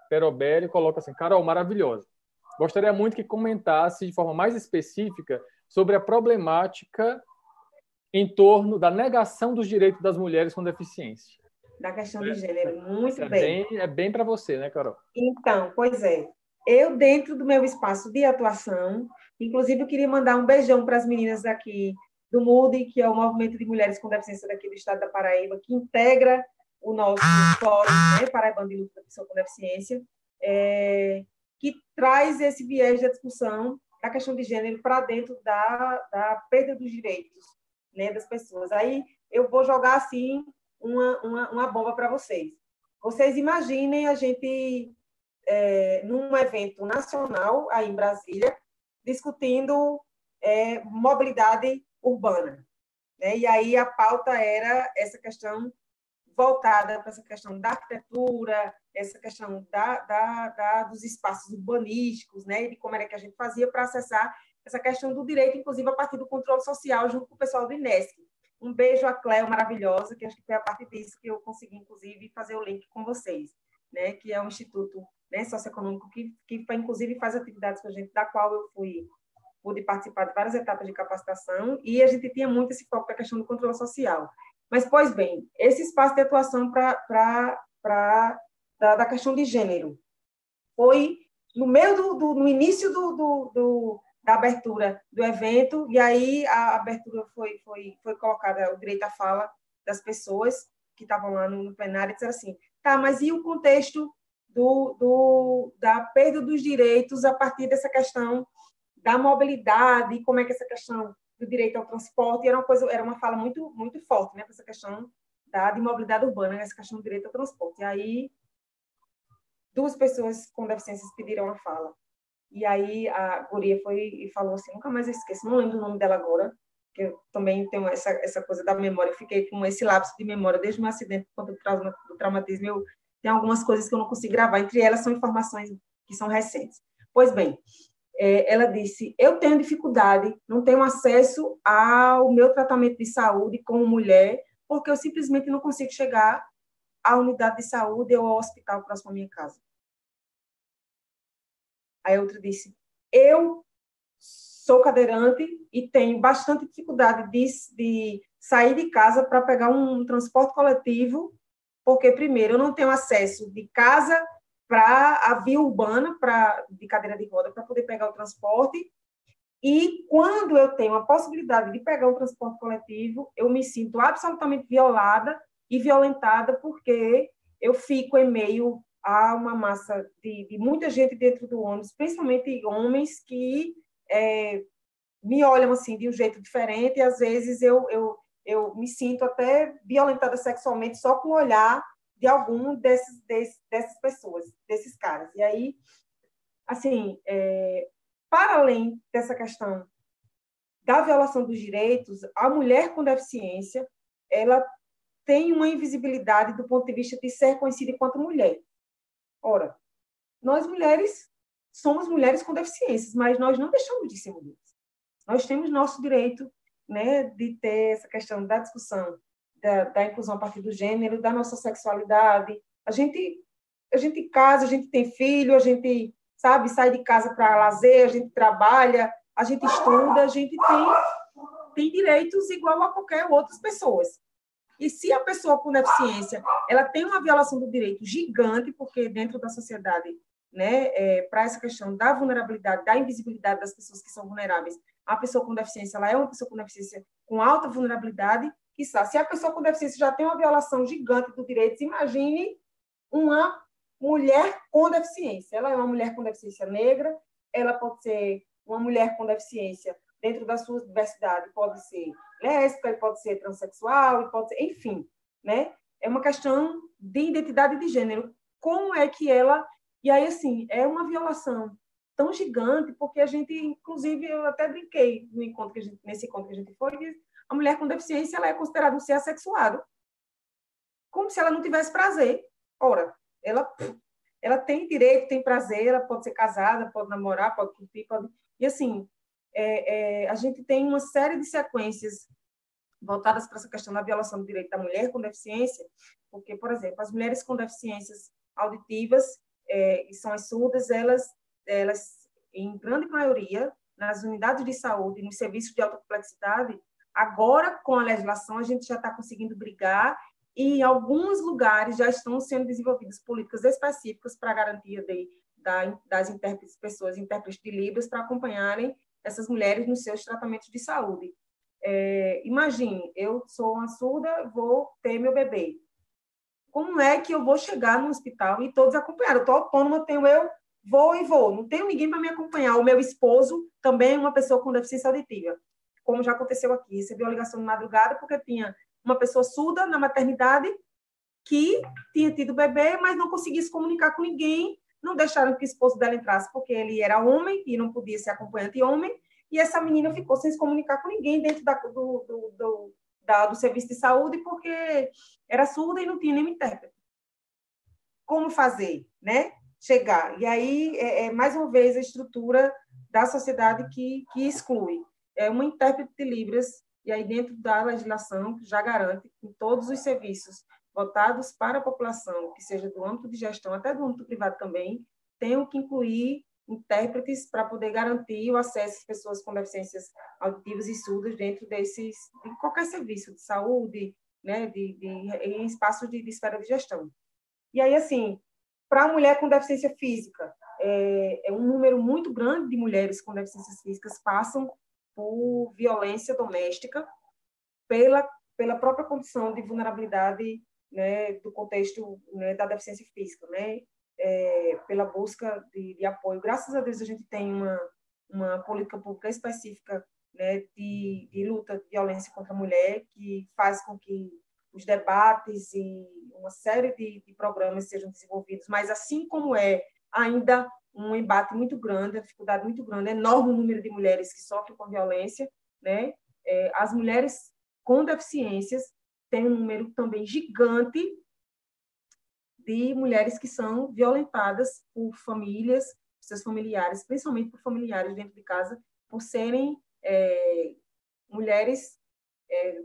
Perobelli coloca assim, Carol, maravilhosa. Gostaria muito que comentasse de forma mais específica sobre a problemática em torno da negação dos direitos das mulheres com deficiência. Da questão de gênero, muito é bem. bem. É bem para você, né, Carol? Então, pois é. Eu, dentro do meu espaço de atuação, Inclusive, eu queria mandar um beijão para as meninas daqui do MUDE, que é o Movimento de Mulheres com Deficiência daqui do estado da Paraíba, que integra o nosso fórum, né, Paraíba de Luta da Pessoa com Deficiência, é, que traz esse viés da discussão da questão de gênero para dentro da, da perda dos direitos né, das pessoas. Aí eu vou jogar assim uma, uma, uma bomba para vocês. Vocês imaginem a gente é, num evento nacional aí em Brasília, discutindo é, mobilidade urbana. Né? E aí a pauta era essa questão voltada para essa questão da arquitetura, essa questão da, da, da, dos espaços urbanísticos, né? de como era que a gente fazia para acessar essa questão do direito, inclusive a partir do controle social, junto com o pessoal do INESC. Um beijo a Cléo, maravilhosa, que acho que foi a partir disso que eu consegui, inclusive, fazer o link com vocês, né? que é um instituto né, socioeconômico, que, que inclusive faz atividades com a gente, da qual eu fui pude participar de várias etapas de capacitação e a gente tinha muito esse foco da questão do controle social. Mas, pois bem, esse espaço de atuação para da, da questão de gênero foi no meio do, do no início do, do, do, da abertura do evento. E aí a abertura foi foi foi colocada o direito à fala das pessoas que estavam lá no, no plenário e disseram assim tá mas e o contexto do, do da perda dos direitos a partir dessa questão da mobilidade? Como é que essa questão do direito ao transporte? Era uma coisa era uma fala muito muito forte né essa questão da de mobilidade urbana essa questão do direito ao transporte. E aí duas pessoas com deficiências pediram a fala e aí a guria foi e falou assim nunca mais esqueço não lembro o nome dela agora que eu também tenho essa essa coisa da memória eu fiquei com esse lapso de memória desde o meu acidente quanto do traumatismo eu tem algumas coisas que eu não consigo gravar entre elas são informações que são recentes pois bem é, ela disse: Eu tenho dificuldade, não tenho acesso ao meu tratamento de saúde como mulher, porque eu simplesmente não consigo chegar à unidade de saúde ou ao hospital próximo à minha casa. Aí a outra disse: Eu sou cadeirante e tenho bastante dificuldade de, de sair de casa para pegar um transporte coletivo, porque, primeiro, eu não tenho acesso de casa para a via urbana para de cadeira de roda para poder pegar o transporte. E quando eu tenho a possibilidade de pegar o transporte coletivo, eu me sinto absolutamente violada e violentada porque eu fico em meio a uma massa de, de muita gente dentro do ônibus, principalmente homens que é, me olham assim de um jeito diferente e às vezes eu, eu, eu me sinto até violentada sexualmente só com o olhar de algum desses, desses, dessas pessoas, desses caras. E aí, assim, é, para além dessa questão da violação dos direitos, a mulher com deficiência, ela tem uma invisibilidade do ponto de vista de ser conhecida enquanto mulher. Ora, nós mulheres somos mulheres com deficiências, mas nós não deixamos de ser mulheres. Nós temos nosso direito né, de ter essa questão da discussão da, da, inclusão a partir do gênero, da nossa sexualidade. A gente, a gente casa, a gente tem filho, a gente sabe sai de casa para lazer, a gente trabalha, a gente estuda, a gente tem tem direitos igual a qualquer outras pessoas. E se a pessoa com deficiência ela tem uma violação do direito gigante, porque dentro da sociedade, né, é, para essa questão da vulnerabilidade, da invisibilidade das pessoas que são vulneráveis, a pessoa com deficiência ela é uma pessoa com deficiência com alta vulnerabilidade Quiçá, se a pessoa com deficiência já tem uma violação gigante do direito, imagine uma mulher com deficiência. Ela é uma mulher com deficiência negra, ela pode ser uma mulher com deficiência dentro da sua diversidade, pode ser lésbica, pode ser transexual, pode ser, enfim, né? É uma questão de identidade de gênero. Como é que ela e aí assim é uma violação tão gigante porque a gente, inclusive, eu até brinquei no encontro que gente, nesse encontro que a gente foi, a mulher com deficiência ela é considerada um ser assexuado, como se ela não tivesse prazer. Ora, ela, ela tem direito, tem prazer, ela pode ser casada, pode namorar, pode curtir, pode... E, assim, é, é, a gente tem uma série de sequências voltadas para essa questão da violação do direito da mulher com deficiência, porque, por exemplo, as mulheres com deficiências auditivas é, e são as surdas, elas, elas, em grande maioria, nas unidades de saúde, nos serviços de alta complexidade, Agora, com a legislação, a gente já está conseguindo brigar e em alguns lugares já estão sendo desenvolvidas políticas específicas para garantia de, da, das intérpretes, pessoas intérpretes de Libras para acompanharem essas mulheres nos seus tratamentos de saúde. É, imagine, eu sou uma surda, vou ter meu bebê. Como é que eu vou chegar no hospital e todos acompanhar? Eu estou autônoma, tenho eu, vou e vou. Não tenho ninguém para me acompanhar. O meu esposo também é uma pessoa com deficiência auditiva como já aconteceu aqui. Recebeu a ligação de madrugada porque tinha uma pessoa surda na maternidade que tinha tido bebê, mas não conseguia se comunicar com ninguém. Não deixaram que o esposo dela entrasse porque ele era homem e não podia ser acompanhante homem. E essa menina ficou sem se comunicar com ninguém dentro da, do, do, do, da, do serviço de saúde porque era surda e não tinha nenhum intérprete. Como fazer, né? Chegar. E aí, é, é mais uma vez, a estrutura da sociedade que, que exclui é uma intérprete de Libras, e aí dentro da legislação já garante que todos os serviços votados para a população, que seja do âmbito de gestão, até do âmbito privado também, tenham que incluir intérpretes para poder garantir o acesso às pessoas com deficiências auditivas e surdas dentro desses, de qualquer serviço de saúde, né, de, de, em espaços de, de esfera de gestão. E aí, assim, para a mulher com deficiência física, é, é, um número muito grande de mulheres com deficiências físicas passam por violência doméstica pela, pela própria condição de vulnerabilidade né, do contexto né, da deficiência física, né, é, pela busca de, de, apoio. Graças a Deus a gente tem uma, uma política pública específica né, de, de luta de violência contra a mulher que faz com que os debates e uma série de, de programas sejam desenvolvidos, mas assim como é ainda um embate muito grande, uma dificuldade muito grande, enorme número de mulheres que sofrem com violência, né? É, as mulheres com deficiências têm um número também gigante de mulheres que são violentadas por famílias, seus familiares, principalmente por familiares dentro de casa, por serem é, mulheres é,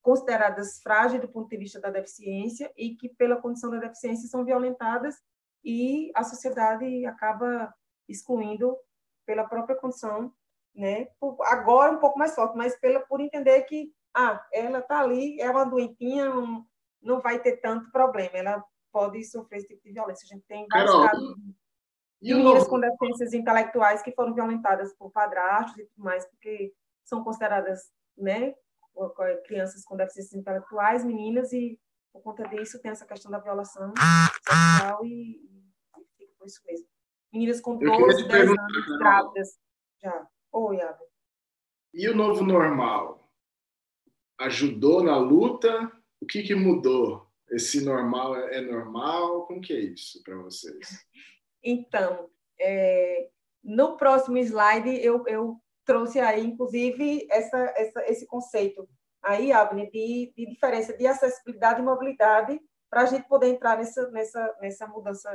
consideradas frágeis do ponto de vista da deficiência e que, pela condição da deficiência, são violentadas e a sociedade acaba excluindo pela própria condição, né? Agora um pouco mais forte, mas pela por entender que ah, ela está ali, é uma doentinha, não vai ter tanto problema, ela pode sofrer esse tipo de violência. A gente tem vários Carol, casos de meninas com deficiências intelectuais que foram violentadas por padrastos e tudo mais, porque são consideradas, né, crianças com deficiências intelectuais, meninas, e por conta disso tem essa questão da violação sexual e, e fica por isso mesmo. Meninas com 12, 10 anos, grávidas. Já. Oi, Abel. E o novo normal? Ajudou na luta? O que, que mudou? Esse normal é normal? Como que é isso para vocês? Então, é, no próximo slide eu, eu trouxe aí, inclusive, essa, essa, esse conceito aí, Abner, de, de diferença de acessibilidade e mobilidade, para a gente poder entrar nessa, nessa, nessa mudança,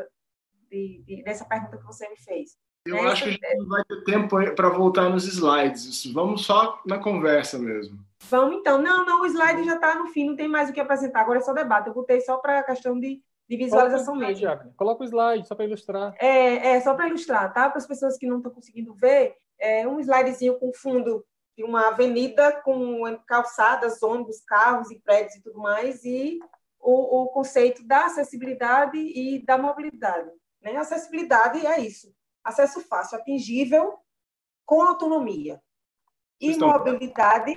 de, de, nessa pergunta que você me fez. Eu Essa, acho que a gente não vai ter tempo para voltar nos slides. Vamos só na conversa mesmo. Vamos então. Não, não, o slide já está no fim, não tem mais o que apresentar. Agora é só debate. Eu botei só para a questão de, de visualização Coloca mesmo. Slide, Coloca o slide, só para ilustrar. É, é só para ilustrar, tá? Para as pessoas que não estão conseguindo ver, é um slidezinho com fundo de uma avenida com calçadas, ônibus, carros e prédios e tudo mais, e o, o conceito da acessibilidade e da mobilidade. Né? Acessibilidade é isso, acesso fácil, atingível, com autonomia. E Estão... mobilidade,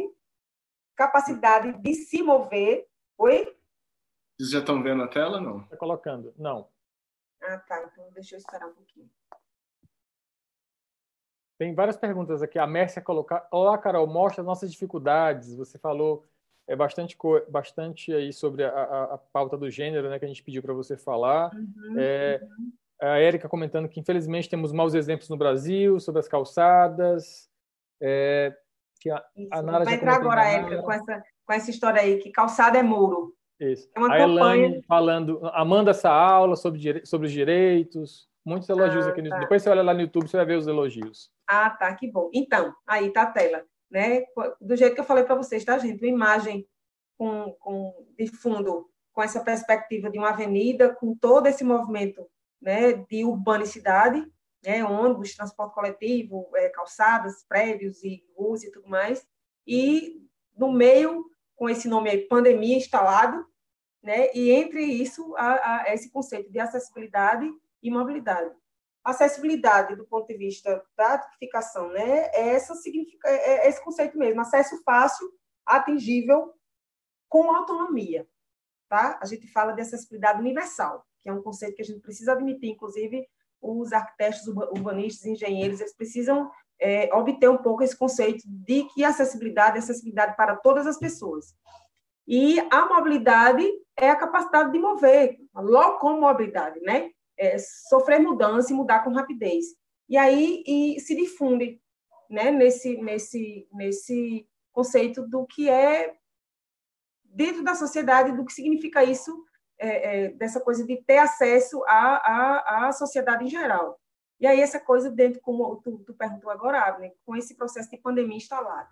capacidade de se mover. Oi? Vocês já estão vendo a tela, não? Está colocando, não. Ah, tá. Então deixa eu esperar um pouquinho. Tem várias perguntas aqui. A Mércia colocar. Olá, Carol, mostra as nossas dificuldades. Você falou é bastante, bastante aí sobre a, a, a pauta do gênero, né, que a gente pediu para você falar. Uhum, é, uhum. A Érica comentando que, infelizmente, temos maus exemplos no Brasil sobre as calçadas. É, que a, a Nara Vai entrar agora, Érica, com essa, com essa história aí, que calçada é muro. Isso. É uma a. Elane falando, amando essa aula sobre, sobre os direitos. Muitos elogios ah, aqui. Tá. Depois você olha lá no YouTube, você vai ver os elogios. Ah, tá, que bom. Então, aí tá a tela. Né? Do jeito que eu falei para vocês, tá, gente? Uma imagem com, com, de fundo, com essa perspectiva de uma avenida, com todo esse movimento né, de urbanicidade, né, ônibus, transporte coletivo, é, calçadas, prédios e ruas e tudo mais. E no meio, com esse nome aí, pandemia instalado, né, e entre isso, a, a esse conceito de acessibilidade e mobilidade. Acessibilidade, do ponto de vista da tipificação, né, é, essa significa, é, é esse conceito mesmo, acesso fácil, atingível, com autonomia. Tá? A gente fala de acessibilidade universal, que é um conceito que a gente precisa admitir, inclusive os arquitetos, urbanistas, engenheiros, eles precisam é, obter um pouco esse conceito de que acessibilidade é acessibilidade para todas as pessoas. E a mobilidade é a capacidade de mover, locomobilidade, né? é, sofrer mudança e mudar com rapidez. E aí e se difunde né, nesse, nesse, nesse conceito do que é dentro da sociedade, do que significa isso, é, é, dessa coisa de ter acesso à, à, à sociedade em geral. E aí essa coisa dentro, como tu, tu perguntou agora, Abner, com esse processo de pandemia instalado.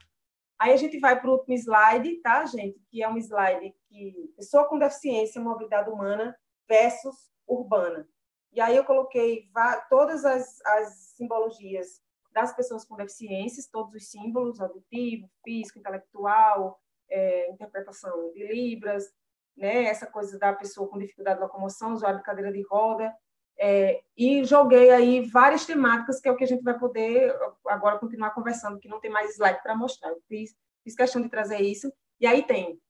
Aí a gente vai para o último slide, tá, gente? Que é um slide que pessoa com deficiência, mobilidade humana versus urbana. E aí eu coloquei todas as, as simbologias das pessoas com deficiências, todos os símbolos, auditivo, físico, intelectual, é, interpretação de libras, né, essa coisa da pessoa com dificuldade de locomoção, usuário de cadeira de roda, é, e joguei aí várias temáticas, que é o que a gente vai poder agora continuar conversando, que não tem mais slide para mostrar. Eu fiz, fiz questão de trazer isso. E aí tem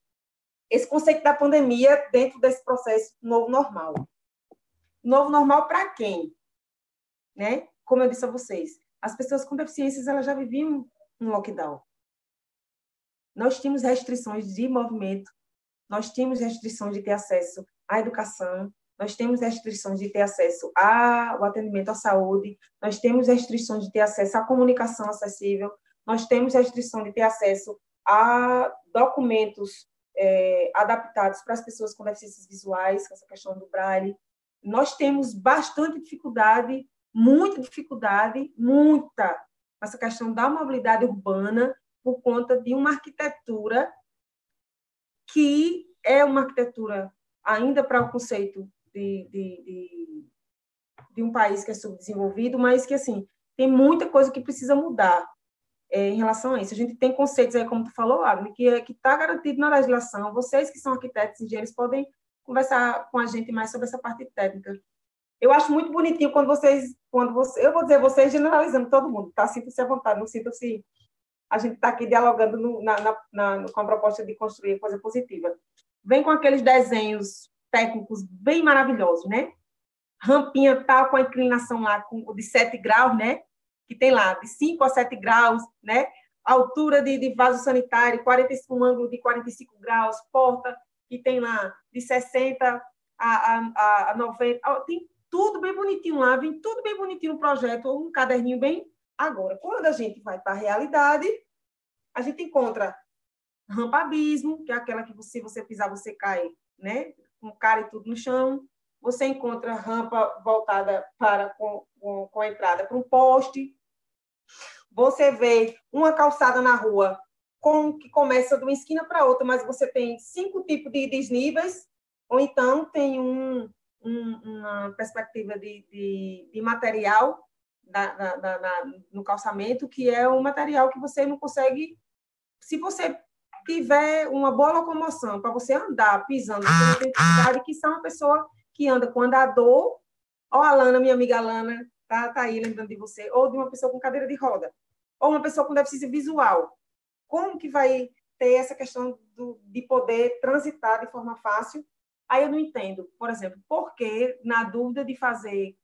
esse conceito da pandemia dentro desse processo novo normal. Novo normal para quem? Né? Como eu disse a vocês, as pessoas com deficiências elas já viviam um lockdown. Nós tínhamos restrições de movimento, nós tínhamos restrições de ter acesso à educação, nós temos restrições de ter acesso ao atendimento à saúde, nós temos restrições de ter acesso à comunicação acessível, nós temos restrição de ter acesso a documentos é, adaptados para as pessoas com deficiências visuais, essa questão do braille. Nós temos bastante dificuldade, muita dificuldade, muita, essa questão da mobilidade urbana por conta de uma arquitetura que é uma arquitetura ainda para o conceito de, de, de, de, um país que é subdesenvolvido, mas que assim tem muita coisa que precisa mudar é, em relação a isso. A gente tem conceitos aí, como tu falou, Agnes, que é, está garantido na legislação. Vocês que são arquitetos e engenheiros podem conversar com a gente mais sobre essa parte técnica. Eu acho muito bonitinho quando vocês, quando você, eu vou dizer vocês generalizando todo mundo, tá? Sinta-se à vontade, não sinta-se a gente está aqui dialogando no, na, na, na, com a proposta de construir coisa positiva. Vem com aqueles desenhos técnicos bem maravilhosos, né? Rampinha tal com a inclinação lá com, de 7 graus, né? Que tem lá de 5 a 7 graus, né? Altura de, de vaso sanitário, 45, um ângulo de 45 graus, porta que tem lá de 60 a, a, a 90. Tem tudo bem bonitinho lá, vem tudo bem bonitinho no projeto, um caderninho bem. Agora, quando a gente vai para a realidade, a gente encontra rampa abismo, que é aquela que se você pisar, você cai, né? com cara e tudo no chão. Você encontra rampa voltada para com, com, com a entrada para um poste. Você vê uma calçada na rua com que começa de uma esquina para outra, mas você tem cinco tipos de desníveis, ou então tem um, um, uma perspectiva de, de, de material da, da, da, no calçamento, que é um material que você não consegue. Se você tiver uma boa locomoção para você andar pisando, você tem que são uma pessoa que anda com andador, ou a Lana, minha amiga Lana, tá, tá aí lembrando de você, ou de uma pessoa com cadeira de roda, ou uma pessoa com deficiência visual. Como que vai ter essa questão do, de poder transitar de forma fácil? Aí eu não entendo, por exemplo, por que, na dúvida de fazer,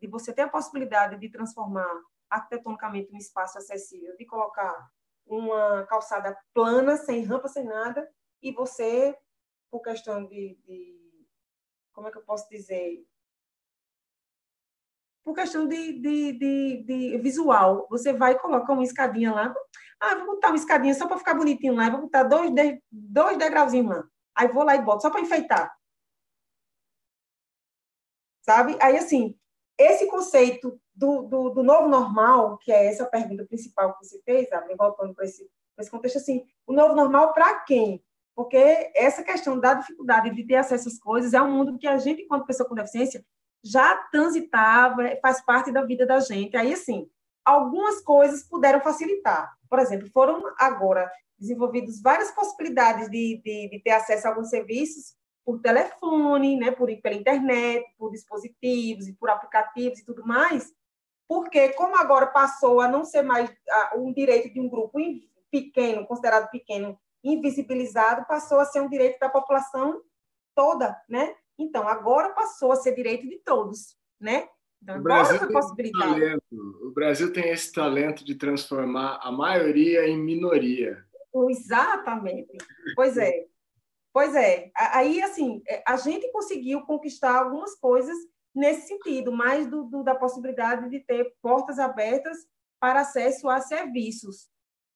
de você ter a possibilidade de transformar arquitetonicamente um espaço acessível, de colocar uma calçada plana, sem rampa, sem nada, e você, por questão de, de como é que eu posso dizer? Por questão de, de, de, de, visual, você vai e coloca uma escadinha lá. Ah, vou botar uma escadinha só para ficar bonitinho lá, vou botar dois, de, dois degrauzinhos lá. Aí vou lá e boto, só para enfeitar. Sabe? Aí, assim, esse conceito do, do, do, novo normal, que é essa pergunta principal que você fez, Abner, voltando para esse, esse contexto, assim, o novo normal para quem? Porque essa questão da dificuldade de ter acesso às coisas é um mundo que a gente, enquanto pessoa com deficiência, já transitava, faz parte da vida da gente. Aí, assim, algumas coisas puderam facilitar. Por exemplo, foram agora desenvolvidas várias possibilidades de, de, de ter acesso a alguns serviços por telefone, né, por pela internet, por dispositivos e por aplicativos e tudo mais, porque como agora passou a não ser mais um direito de um grupo pequeno, considerado pequeno, invisibilizado, passou a ser um direito da população toda, né? Então, agora passou a ser direito de todos, né? Então, o Brasil, tem. Talento, o Brasil tem esse talento de transformar a maioria em minoria. Exatamente. Pois é. Pois é. Aí, assim, é, a gente conseguiu conquistar algumas coisas nesse sentido, mais do, do, da possibilidade de ter portas abertas para acesso a serviços,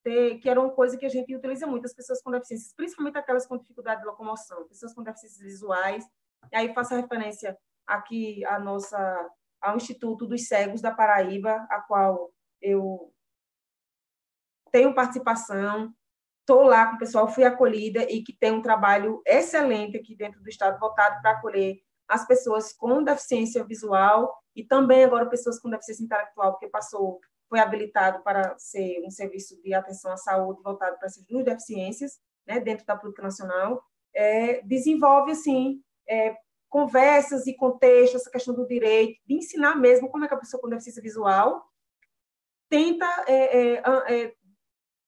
ter, que era uma coisa que a gente utiliza muito, as pessoas com deficiências, principalmente aquelas com dificuldade de locomoção, pessoas com deficiências visuais, e aí faço referência aqui à nossa, ao Instituto dos Cegos da Paraíba, a qual eu tenho participação, estou lá com o pessoal, fui acolhida e que tem um trabalho excelente aqui dentro do Estado voltado para acolher as pessoas com deficiência visual e também agora pessoas com deficiência intelectual, porque passou, foi habilitado para ser um serviço de atenção à saúde voltado para essas duas deficiências, né, dentro da política nacional, é, desenvolve, assim, é, conversas e contextos, essa questão do direito, de ensinar mesmo como é que a pessoa com deficiência visual tenta, é,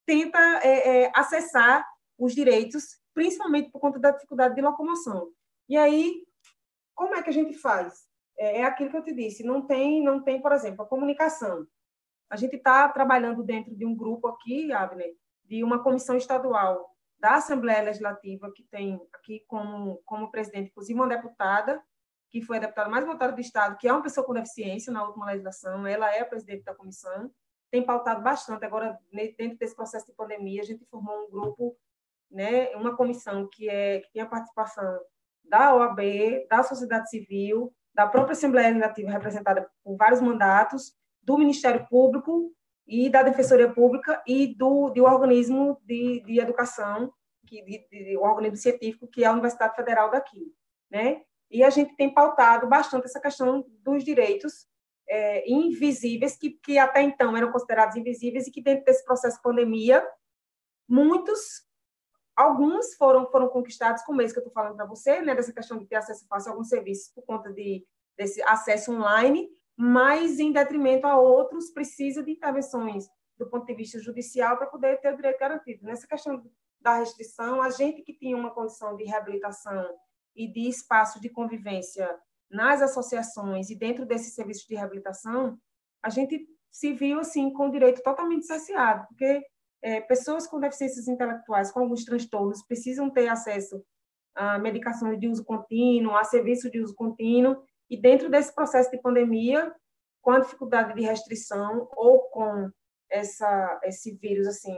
é, é tenta é, acessar os direitos, principalmente por conta da dificuldade de locomoção. E aí, como é que a gente faz? É, é aquilo que eu te disse, não tem, não tem, por exemplo, a comunicação. A gente está trabalhando dentro de um grupo aqui, Abner, de uma comissão estadual da Assembleia Legislativa, que tem aqui como, como presidente, inclusive, uma deputada, que foi a deputada mais votada do Estado, que é uma pessoa com deficiência na última legislação, ela é a presidente da comissão, tem pautado bastante. Agora, dentro desse processo de pandemia, a gente formou um grupo, né, uma comissão que, é, que tem a participação da OAB, da sociedade civil, da própria Assembleia Legislativa, representada por vários mandatos, do Ministério Público e da Defensoria Pública e do, do organismo de, de educação, que, de, de, o organismo científico, que é a Universidade Federal daqui. Né? E a gente tem pautado bastante essa questão dos direitos é, invisíveis, que, que até então eram considerados invisíveis, e que dentro desse processo de pandemia, muitos, alguns foram, foram conquistados, como esse que eu estou falando para você, né, dessa questão de ter acesso fácil a alguns serviços por conta de, desse acesso online, mas em detrimento a outros, precisa de intervenções do ponto de vista judicial para poder ter o direito garantido. Nessa questão da restrição, a gente que tinha uma condição de reabilitação e de espaço de convivência nas associações e dentro desses serviços de reabilitação, a gente se viu assim com o direito totalmente cerceado, porque é, pessoas com deficiências intelectuais, com alguns transtornos, precisam ter acesso a medicações de uso contínuo, a serviços de uso contínuo, e dentro desse processo de pandemia, com a dificuldade de restrição ou com essa, esse vírus assim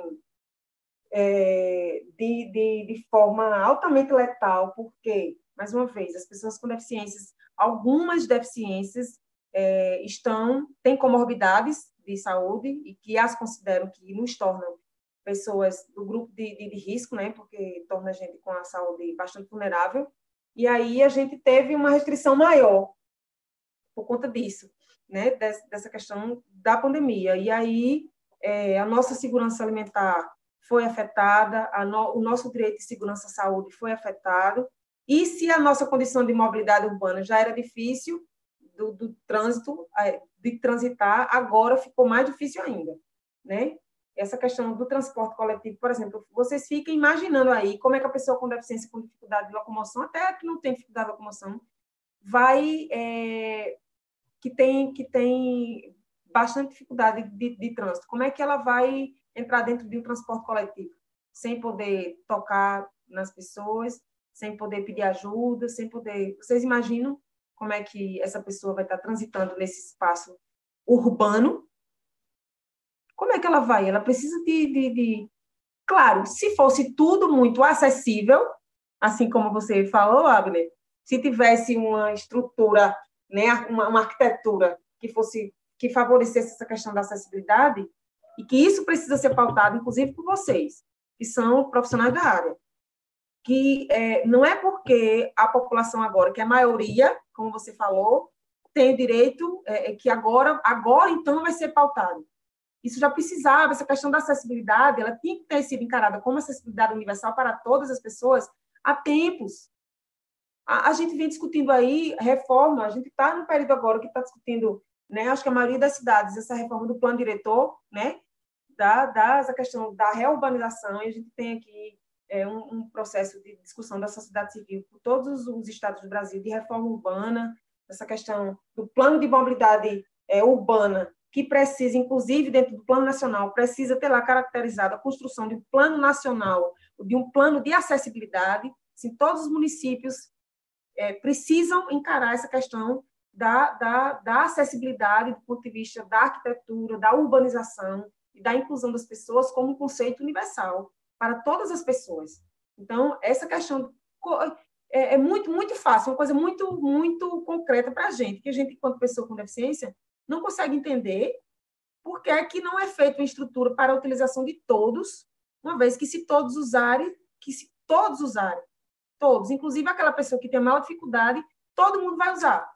é, de, de, de forma altamente letal, porque, mais uma vez, as pessoas com deficiências algumas deficiências é, estão têm comorbidades de saúde e que as consideram que nos tornam pessoas do grupo de, de, de, risco, né, porque torna a gente com a saúde bastante vulnerável. E aí a gente teve uma restrição maior por conta disso, né, dessa questão da pandemia. E aí é, a nossa segurança alimentar foi afetada, no, o nosso direito de segurança à saúde foi afetado, e se a nossa condição de mobilidade urbana já era difícil, do, do trânsito, de transitar, agora ficou mais difícil ainda, né? Essa questão do transporte coletivo, por exemplo, vocês ficam imaginando aí como é que a pessoa com deficiência, com dificuldade de locomoção, até que não tem dificuldade de locomoção, vai é, que tem que tem bastante dificuldade de, de, trânsito. Como é que ela vai entrar dentro de um transporte coletivo sem poder tocar nas pessoas, sem poder pedir ajuda, sem poder. Vocês imaginam como é que essa pessoa vai estar transitando nesse espaço urbano? Como é que ela vai? Ela precisa de, de, de... Claro, se fosse tudo muito acessível, assim como você falou, Abner, se tivesse uma estrutura, né, uma, uma arquitetura que fosse que favorecesse essa questão da acessibilidade, e que isso precisa ser pautado, inclusive, por vocês, que são profissionais da área que é, não é porque a população agora, que é a maioria, como você falou, tem direito, é, é, que agora, agora então vai ser pautado. Isso já precisava, essa questão da acessibilidade, ela tinha que ter sido encarada como acessibilidade universal para todas as pessoas há tempos. A, a gente vem discutindo aí reforma, a gente está no período agora que está discutindo, né, acho que a maioria das cidades, essa reforma do plano diretor, né, da, da essa questão da reurbanização, e a gente tem aqui é, um, um, processo de discussão da sociedade civil por todos os estados do Brasil de reforma urbana, essa questão do plano de mobilidade é, urbana, que precisa, inclusive dentro do plano nacional, precisa ter lá caracterizado a construção de um plano nacional, de um plano de acessibilidade. Assim, todos os municípios é, precisam encarar essa questão da, da, da acessibilidade do ponto de vista da arquitetura, da urbanização e da inclusão das pessoas como um conceito universal para todas as pessoas. Então, essa questão é, é muito, muito fácil, uma coisa muito, muito concreta para a gente, que a gente, enquanto pessoa com deficiência, não consegue entender por que, é que não é feita uma estrutura para a utilização de todos, uma vez que se todos usarem, que se todos usarem, todos, inclusive aquela pessoa que tem maior dificuldade, todo mundo vai usar.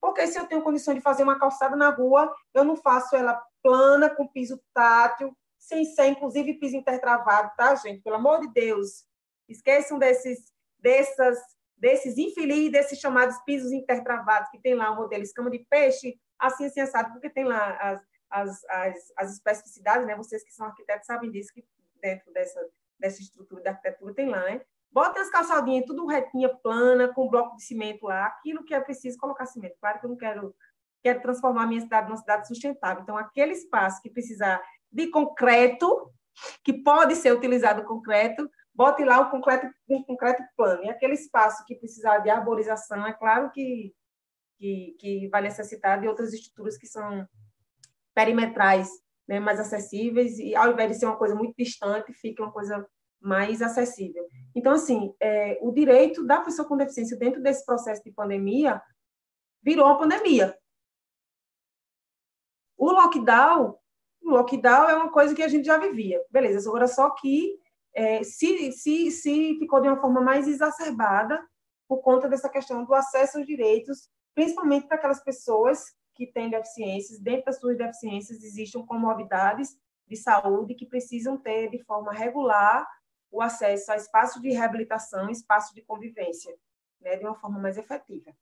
Porque se eu tenho condição de fazer uma calçada na rua, eu não faço ela plana, com piso tátil, sem ser, inclusive, piso intertravado, tá, gente? Pelo amor de Deus. Esqueçam desses, dessas, desses infelizes, desses chamados pisos intertravados, que tem lá o modelo escama de peixe, assim, assim, assado, porque tem lá as, as, as, as especificidades, né? Vocês que são arquitetos sabem disso, que dentro dessa, dessa estrutura da arquitetura tem lá, né? Bota as calçadinhas tudo retinha, plana, com bloco de cimento lá, aquilo que é preciso colocar cimento. Claro que eu não quero, quero transformar a minha cidade numa cidade sustentável. Então, aquele espaço que precisar de concreto, que pode ser utilizado concreto, bote lá o concreto, um concreto plano. E aquele espaço que precisar de arborização, é claro que, que, que vai necessitar de outras estruturas que são perimetrais, né, mais acessíveis, e ao invés de ser uma coisa muito distante, fica uma coisa mais acessível. Então, assim, é, o direito da pessoa com deficiência dentro desse processo de pandemia virou uma pandemia. O lockdown, o lockdown é uma coisa que a gente já vivia, beleza, agora só que é, se, se, se ficou de uma forma mais exacerbada por conta dessa questão do acesso aos direitos, principalmente para aquelas pessoas que têm deficiências, dentro das suas deficiências existem comorbidades de saúde que precisam ter de forma regular o acesso a espaço de reabilitação, espaço de convivência, né, de uma forma mais efetiva.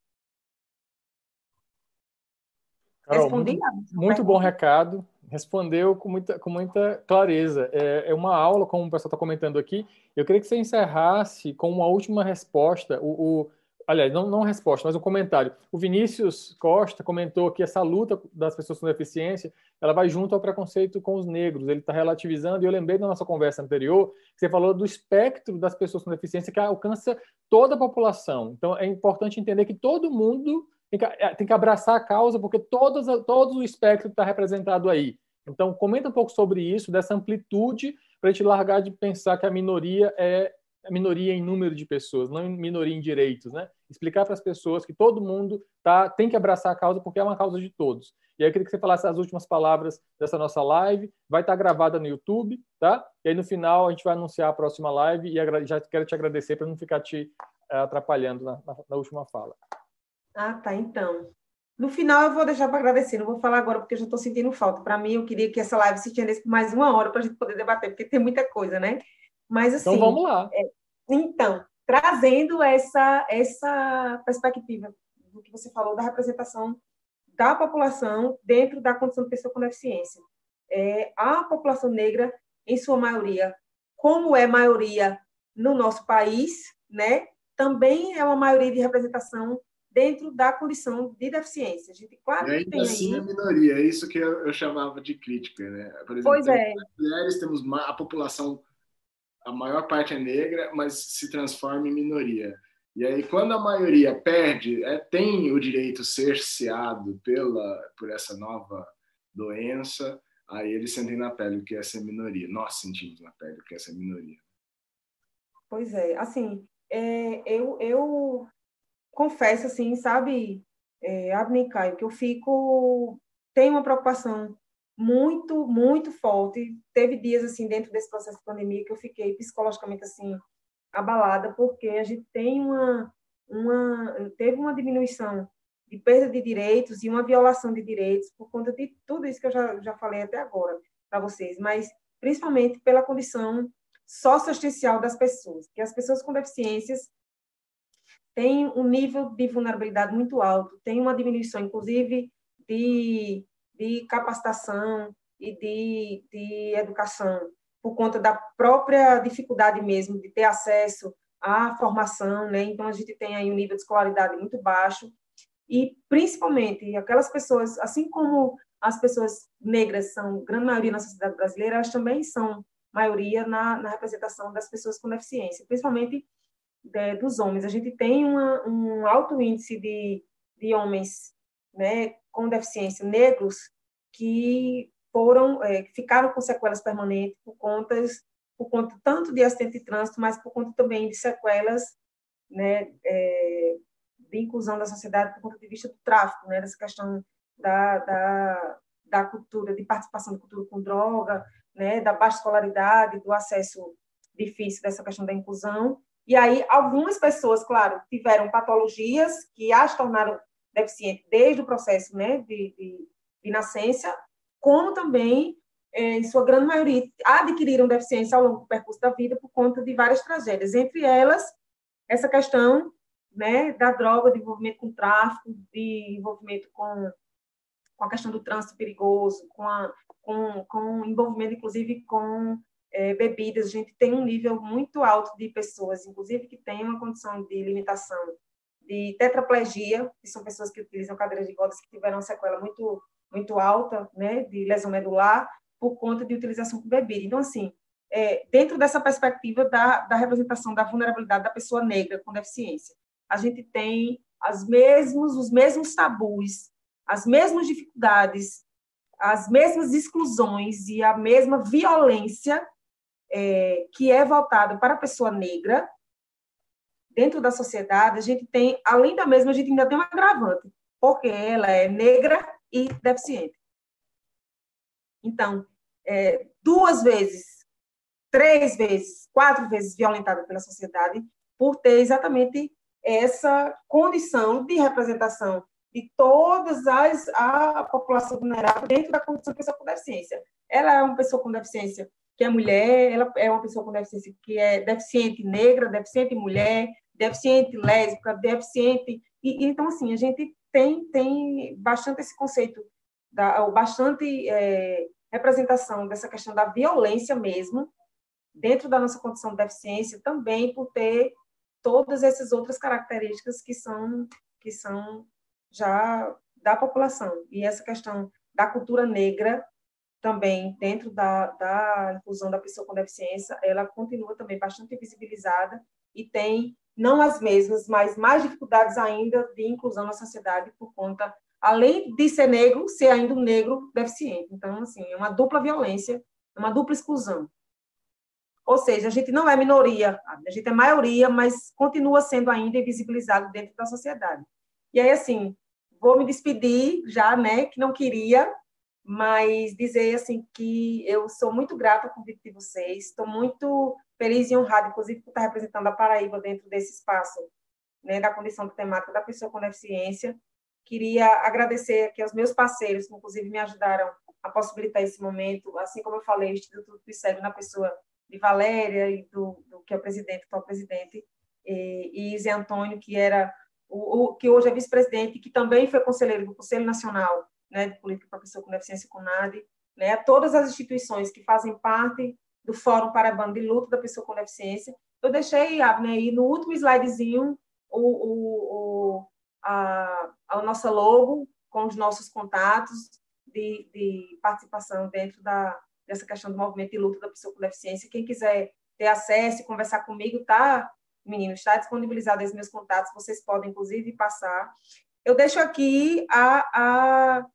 Carol, Respondi? Muito, muito bom recado. Respondeu com muita, com muita clareza. É, é uma aula, como o pessoal está comentando aqui. Eu queria que você encerrasse com uma última resposta. O, o aliás, não, não resposta, mas um comentário. O Vinícius Costa comentou que essa luta das pessoas com deficiência, ela vai junto ao preconceito com os negros. Ele está relativizando, e eu lembrei da nossa conversa anterior, que você falou do espectro das pessoas com deficiência que alcança toda a população. Então, é importante entender que todo mundo tem que, é, tem que abraçar a causa, porque todos, todo o espectro está representado aí. Então, comenta um pouco sobre isso, dessa amplitude, para a gente largar de pensar que a minoria é a minoria em número de pessoas, não minoria em direitos, né? Explicar para as pessoas que todo mundo tá, tem que abraçar a causa porque é uma causa de todos. E aí eu queria que você falasse as últimas palavras dessa nossa live, vai estar tá gravada no YouTube, tá? E aí no final a gente vai anunciar a próxima live e já quero te agradecer para não ficar te eh, atrapalhando na, na, na última fala. Ah, tá, então. No final eu vou deixar para agradecer, não vou falar agora porque eu já estou sentindo falta. Para mim, eu queria que essa live se estendesse por mais uma hora para a gente poder debater, porque tem muita coisa, né? Mas então, assim. Então vamos lá. É, então, trazendo essa, essa perspectiva do que você falou da representação da população dentro da condição de pessoa com deficiência. É, a população negra, em sua maioria, como é maioria no nosso país, né, também é uma maioria de representação dentro da condição de deficiência. A gente, claro, e ainda assim aí... é minoria, é isso que eu, eu, chamava de crítica. Né? Por exemplo, pois é. mulheres, temos a população a maior parte é negra, mas se transforma em minoria. E aí, quando a maioria perde, é, tem o direito cerceado pela, por essa nova doença, aí eles sentem na pele o que é ser minoria. Nós sentimos na pele o que é ser minoria. Pois é, assim, é, eu, eu confesso, assim, sabe, é, Abner Caio, que eu fico, tenho uma preocupação muito, muito forte. Teve dias, assim, dentro desse processo de pandemia que eu fiquei psicologicamente, assim, abalada, porque a gente tem uma, uma teve uma diminuição de perda de direitos e uma violação de direitos por conta de tudo isso que eu já, já falei até agora para vocês, mas principalmente pela condição socioassistencial das pessoas, que as pessoas com deficiências têm um nível de vulnerabilidade muito alto, tem uma diminuição, inclusive, de de capacitação e de, de educação, por conta da própria dificuldade mesmo de ter acesso à formação, né? Então a gente tem aí um nível de escolaridade muito baixo e principalmente aquelas pessoas, assim como as pessoas negras são grande maioria na sociedade brasileira, elas também são maioria na, na representação das pessoas com deficiência, principalmente dos homens. A gente tem uma, um alto índice de, de homens né, com deficiência negros que foram é, ficaram com sequelas permanentes por conta por conta tanto de acidente de trânsito, mas por conta também de sequelas né, é, de inclusão da sociedade por conta de vista do tráfico, né, dessa questão da, da, da cultura, de participação da cultura com droga, né, da baixa escolaridade, do acesso difícil dessa questão da inclusão E aí, algumas pessoas, claro, tiveram patologias que as tornaram deficientes desde o processo né, de, de, de nascença, como também, é, em sua grande maioria, adquiriram deficiência ao longo do percurso da vida por conta de várias tragédias, entre elas essa questão né, da droga, de envolvimento com tráfico, de envolvimento com, com a questão do trânsito perigoso, com, a, com, com envolvimento, inclusive, com é, bebidas. A gente tem um nível muito alto de pessoas, inclusive, que têm uma condição de limitação de tetraplegia, que são pessoas que utilizam cadeiras de rodas que tiveram uma sequela muito, muito alta, né, de lesão medular, por conta de utilização com bebida. Então, assim, é, dentro dessa perspectiva da, da representação da vulnerabilidade da pessoa negra com deficiência, a gente tem as mesmos, os mesmos tabus, as mesmas dificuldades, as mesmas exclusões e a mesma violência é, que é voltada para a pessoa negra dentro da sociedade, a gente tem, além da mesma, a gente ainda tem um agravante, porque ela é negra e deficiente. Então, é, duas vezes, três vezes, quatro vezes violentada pela sociedade por ter exatamente essa condição de representação de todas as a população vulnerável dentro da condição de pessoa com deficiência. Ela é uma pessoa com deficiência que é mulher, ela é uma pessoa com deficiência que é deficiente negra, deficiente mulher, deficiente lésbica, deficiente e, então assim a gente tem tem bastante esse conceito da bastante é, representação dessa questão da violência mesmo dentro da nossa condição de deficiência também por ter todas essas outras características que são que são já da população. E essa questão da cultura negra também dentro da, da inclusão da pessoa com deficiência ela continua também bastante visibilizada e tem não as mesmas mas mais dificuldades ainda de inclusão na sociedade por conta além de ser negro ser ainda um negro deficiente então assim é uma dupla violência é uma dupla exclusão ou seja, a gente não é minoria, a gente é maioria, mas continua sendo ainda invisibilizado dentro da sociedade. E aí, assim, vou me despedir já, né, que não queria, mas dizer, assim, que eu sou muito grata ao convite de vocês, estou muito feliz e honrada, inclusive, por estar representando a Paraíba dentro desse espaço, né, da condição temática da pessoa com deficiência. Queria agradecer aqui aos meus parceiros, que, inclusive, me ajudaram a possibilitar esse momento, assim como eu falei, o Instituto Pseudo na pessoa de Valéria e do, do que é o presidente, atual presidente, e, e Zé Antônio, que era o, o que hoje é vice-presidente, que também foi conselheiro do Conselho Nacional né, de Política para Pessoa com Deficiência CONAD, né, todas as instituições que fazem parte do Fórum Paraibano de Luta da Pessoa com Deficiência. Eu deixei aí no último slidezinho o, o, o, a, a nossa logo com os nossos contatos de, de participação dentro da, dessa questão do movimento de luta da pessoa com deficiência. Quem quiser ter acesso e conversar comigo, tá, menino, está disponibilizado os meus contatos, vocês podem, inclusive, passar. Eu deixo aqui a, a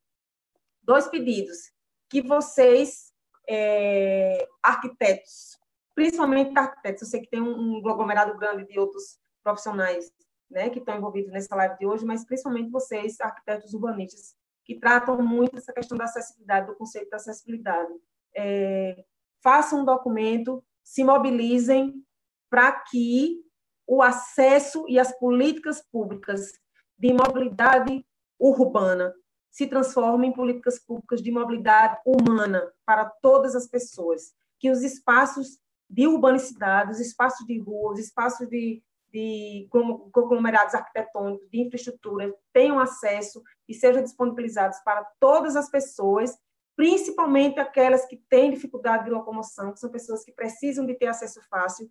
dois pedidos, que vocês, é, arquitetos, principalmente arquitetos, eu sei que tem um, um aglomerado grande de outros profissionais né, que estão envolvidos nessa live de hoje, mas principalmente vocês, arquitetos urbanistas, que tratam muito essa questão da acessibilidade, do conceito da acessibilidade. É, façam um documento, se mobilizem para que o acesso e as políticas públicas de mobilidade urbana se transformem em políticas públicas de mobilidade humana para todas as pessoas, que os espaços de urbanicidade, os espaços de rua, os espaços de, de conglomerados arquitetônicos, de infraestrutura, tenham acesso e sejam disponibilizados para todas as pessoas principalmente aquelas que têm dificuldade de locomoção, que são pessoas que precisam de ter acesso fácil,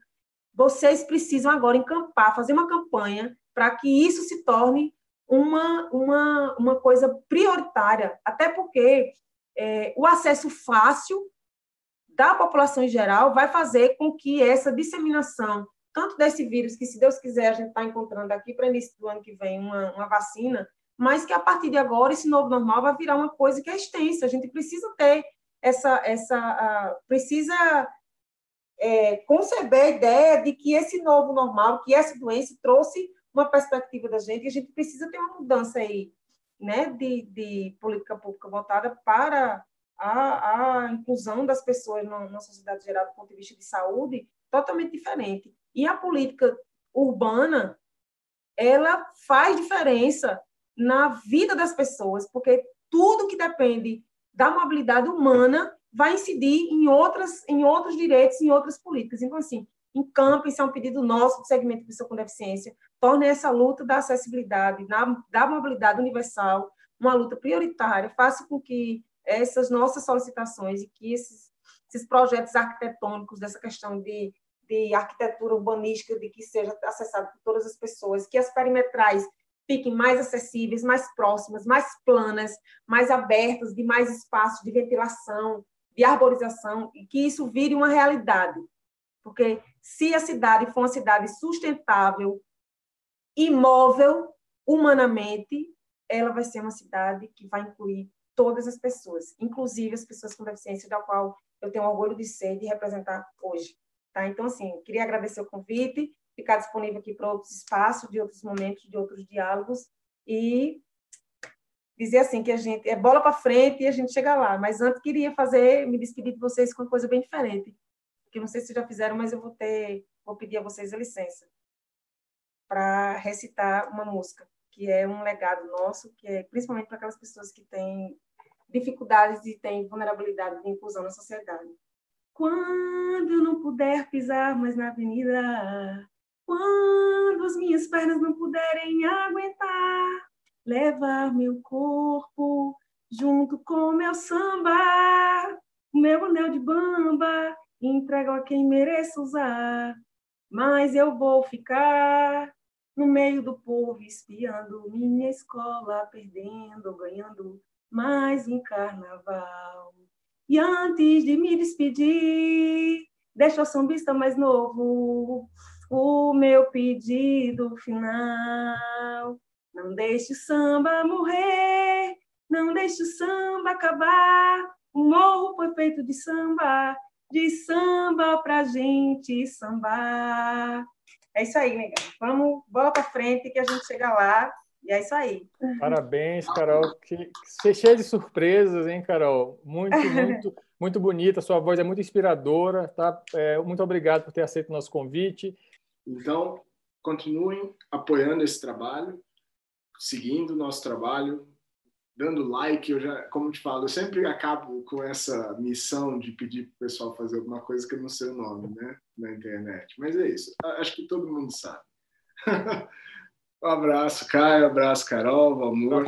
vocês precisam agora encampar, fazer uma campanha para que isso se torne uma, uma, uma coisa prioritária, até porque é, o acesso fácil da população em geral vai fazer com que essa disseminação, tanto desse vírus, que se Deus quiser a gente está encontrando aqui para início do ano que vem uma, uma vacina, mas que a partir de agora esse novo normal vai virar uma coisa que é extensa. A gente precisa ter essa, essa uh, precisa é, conceber a ideia de que esse novo normal, que essa doença trouxe uma perspectiva da gente, a gente precisa ter uma mudança aí, né, de, de política pública voltada para a, a inclusão das pessoas na, na sociedade geral do ponto de vista de saúde totalmente diferente. E a política urbana, ela faz diferença na vida das pessoas, porque tudo que depende da mobilidade humana vai incidir em outras em outros direitos, em outras políticas. Então assim, encampe, isso é um pedido nosso do segmento de pessoa com deficiência, torne essa luta da acessibilidade, da mobilidade universal, uma luta prioritária, faça com que essas nossas solicitações e que esses, esses projetos arquitetônicos dessa questão de, de arquitetura urbanística, de que seja acessado por todas as pessoas, que as perimetrais fiquem mais acessíveis, mais próximas, mais planas, mais abertas, de mais espaço de ventilação, de arborização, e que isso vire uma realidade. Porque se a cidade for uma cidade sustentável, imóvel, humanamente, ela vai ser uma cidade que vai incluir todas as pessoas, inclusive as pessoas com deficiência, da qual eu tenho orgulho de ser e de representar hoje. Tá? Então, assim, queria agradecer o convite, ficar disponível aqui para outros espaços, de outros momentos, de outros diálogos, e dizer assim que a gente é bola para frente e a gente chega lá. Mas antes queria fazer, me despedir de vocês com uma coisa bem diferente, que não sei se já fizeram, mas eu vou ter, vou pedir a vocês a licença para recitar uma música que é um legado nosso, que é principalmente para aquelas pessoas que têm dificuldades e têm vulnerabilidade de inclusão na sociedade. Quando eu não puder pisar mais na avenida, quando as minhas pernas não puderem aguentar, levar meu corpo junto com meu samba, meu anel de bamba, entrego a quem mereça usar, mas eu vou ficar no meio do povo, espiando minha escola, perdendo, ganhando mais um carnaval. E antes de me despedir, deixa o sambista mais novo o meu pedido final. Não deixe o samba morrer, não deixe o samba acabar. O morro foi feito de samba, de samba pra gente sambar. É isso aí, nega. Vamos, bola para frente que a gente chega lá. E é isso aí. Parabéns, Carol. Que, que cheia de surpresas, hein, Carol? Muito, muito, muito bonita. Sua voz é muito inspiradora. Tá? É, muito obrigado por ter aceito o nosso convite. Então, continuem apoiando esse trabalho, seguindo o nosso trabalho, dando like. Eu já, como te falo, eu sempre acabo com essa missão de pedir para o pessoal fazer alguma coisa que eu não sei o nome, né, na internet. Mas é isso. Acho que todo mundo sabe. um abraço, Caio. Um abraço, Carol, Valmor.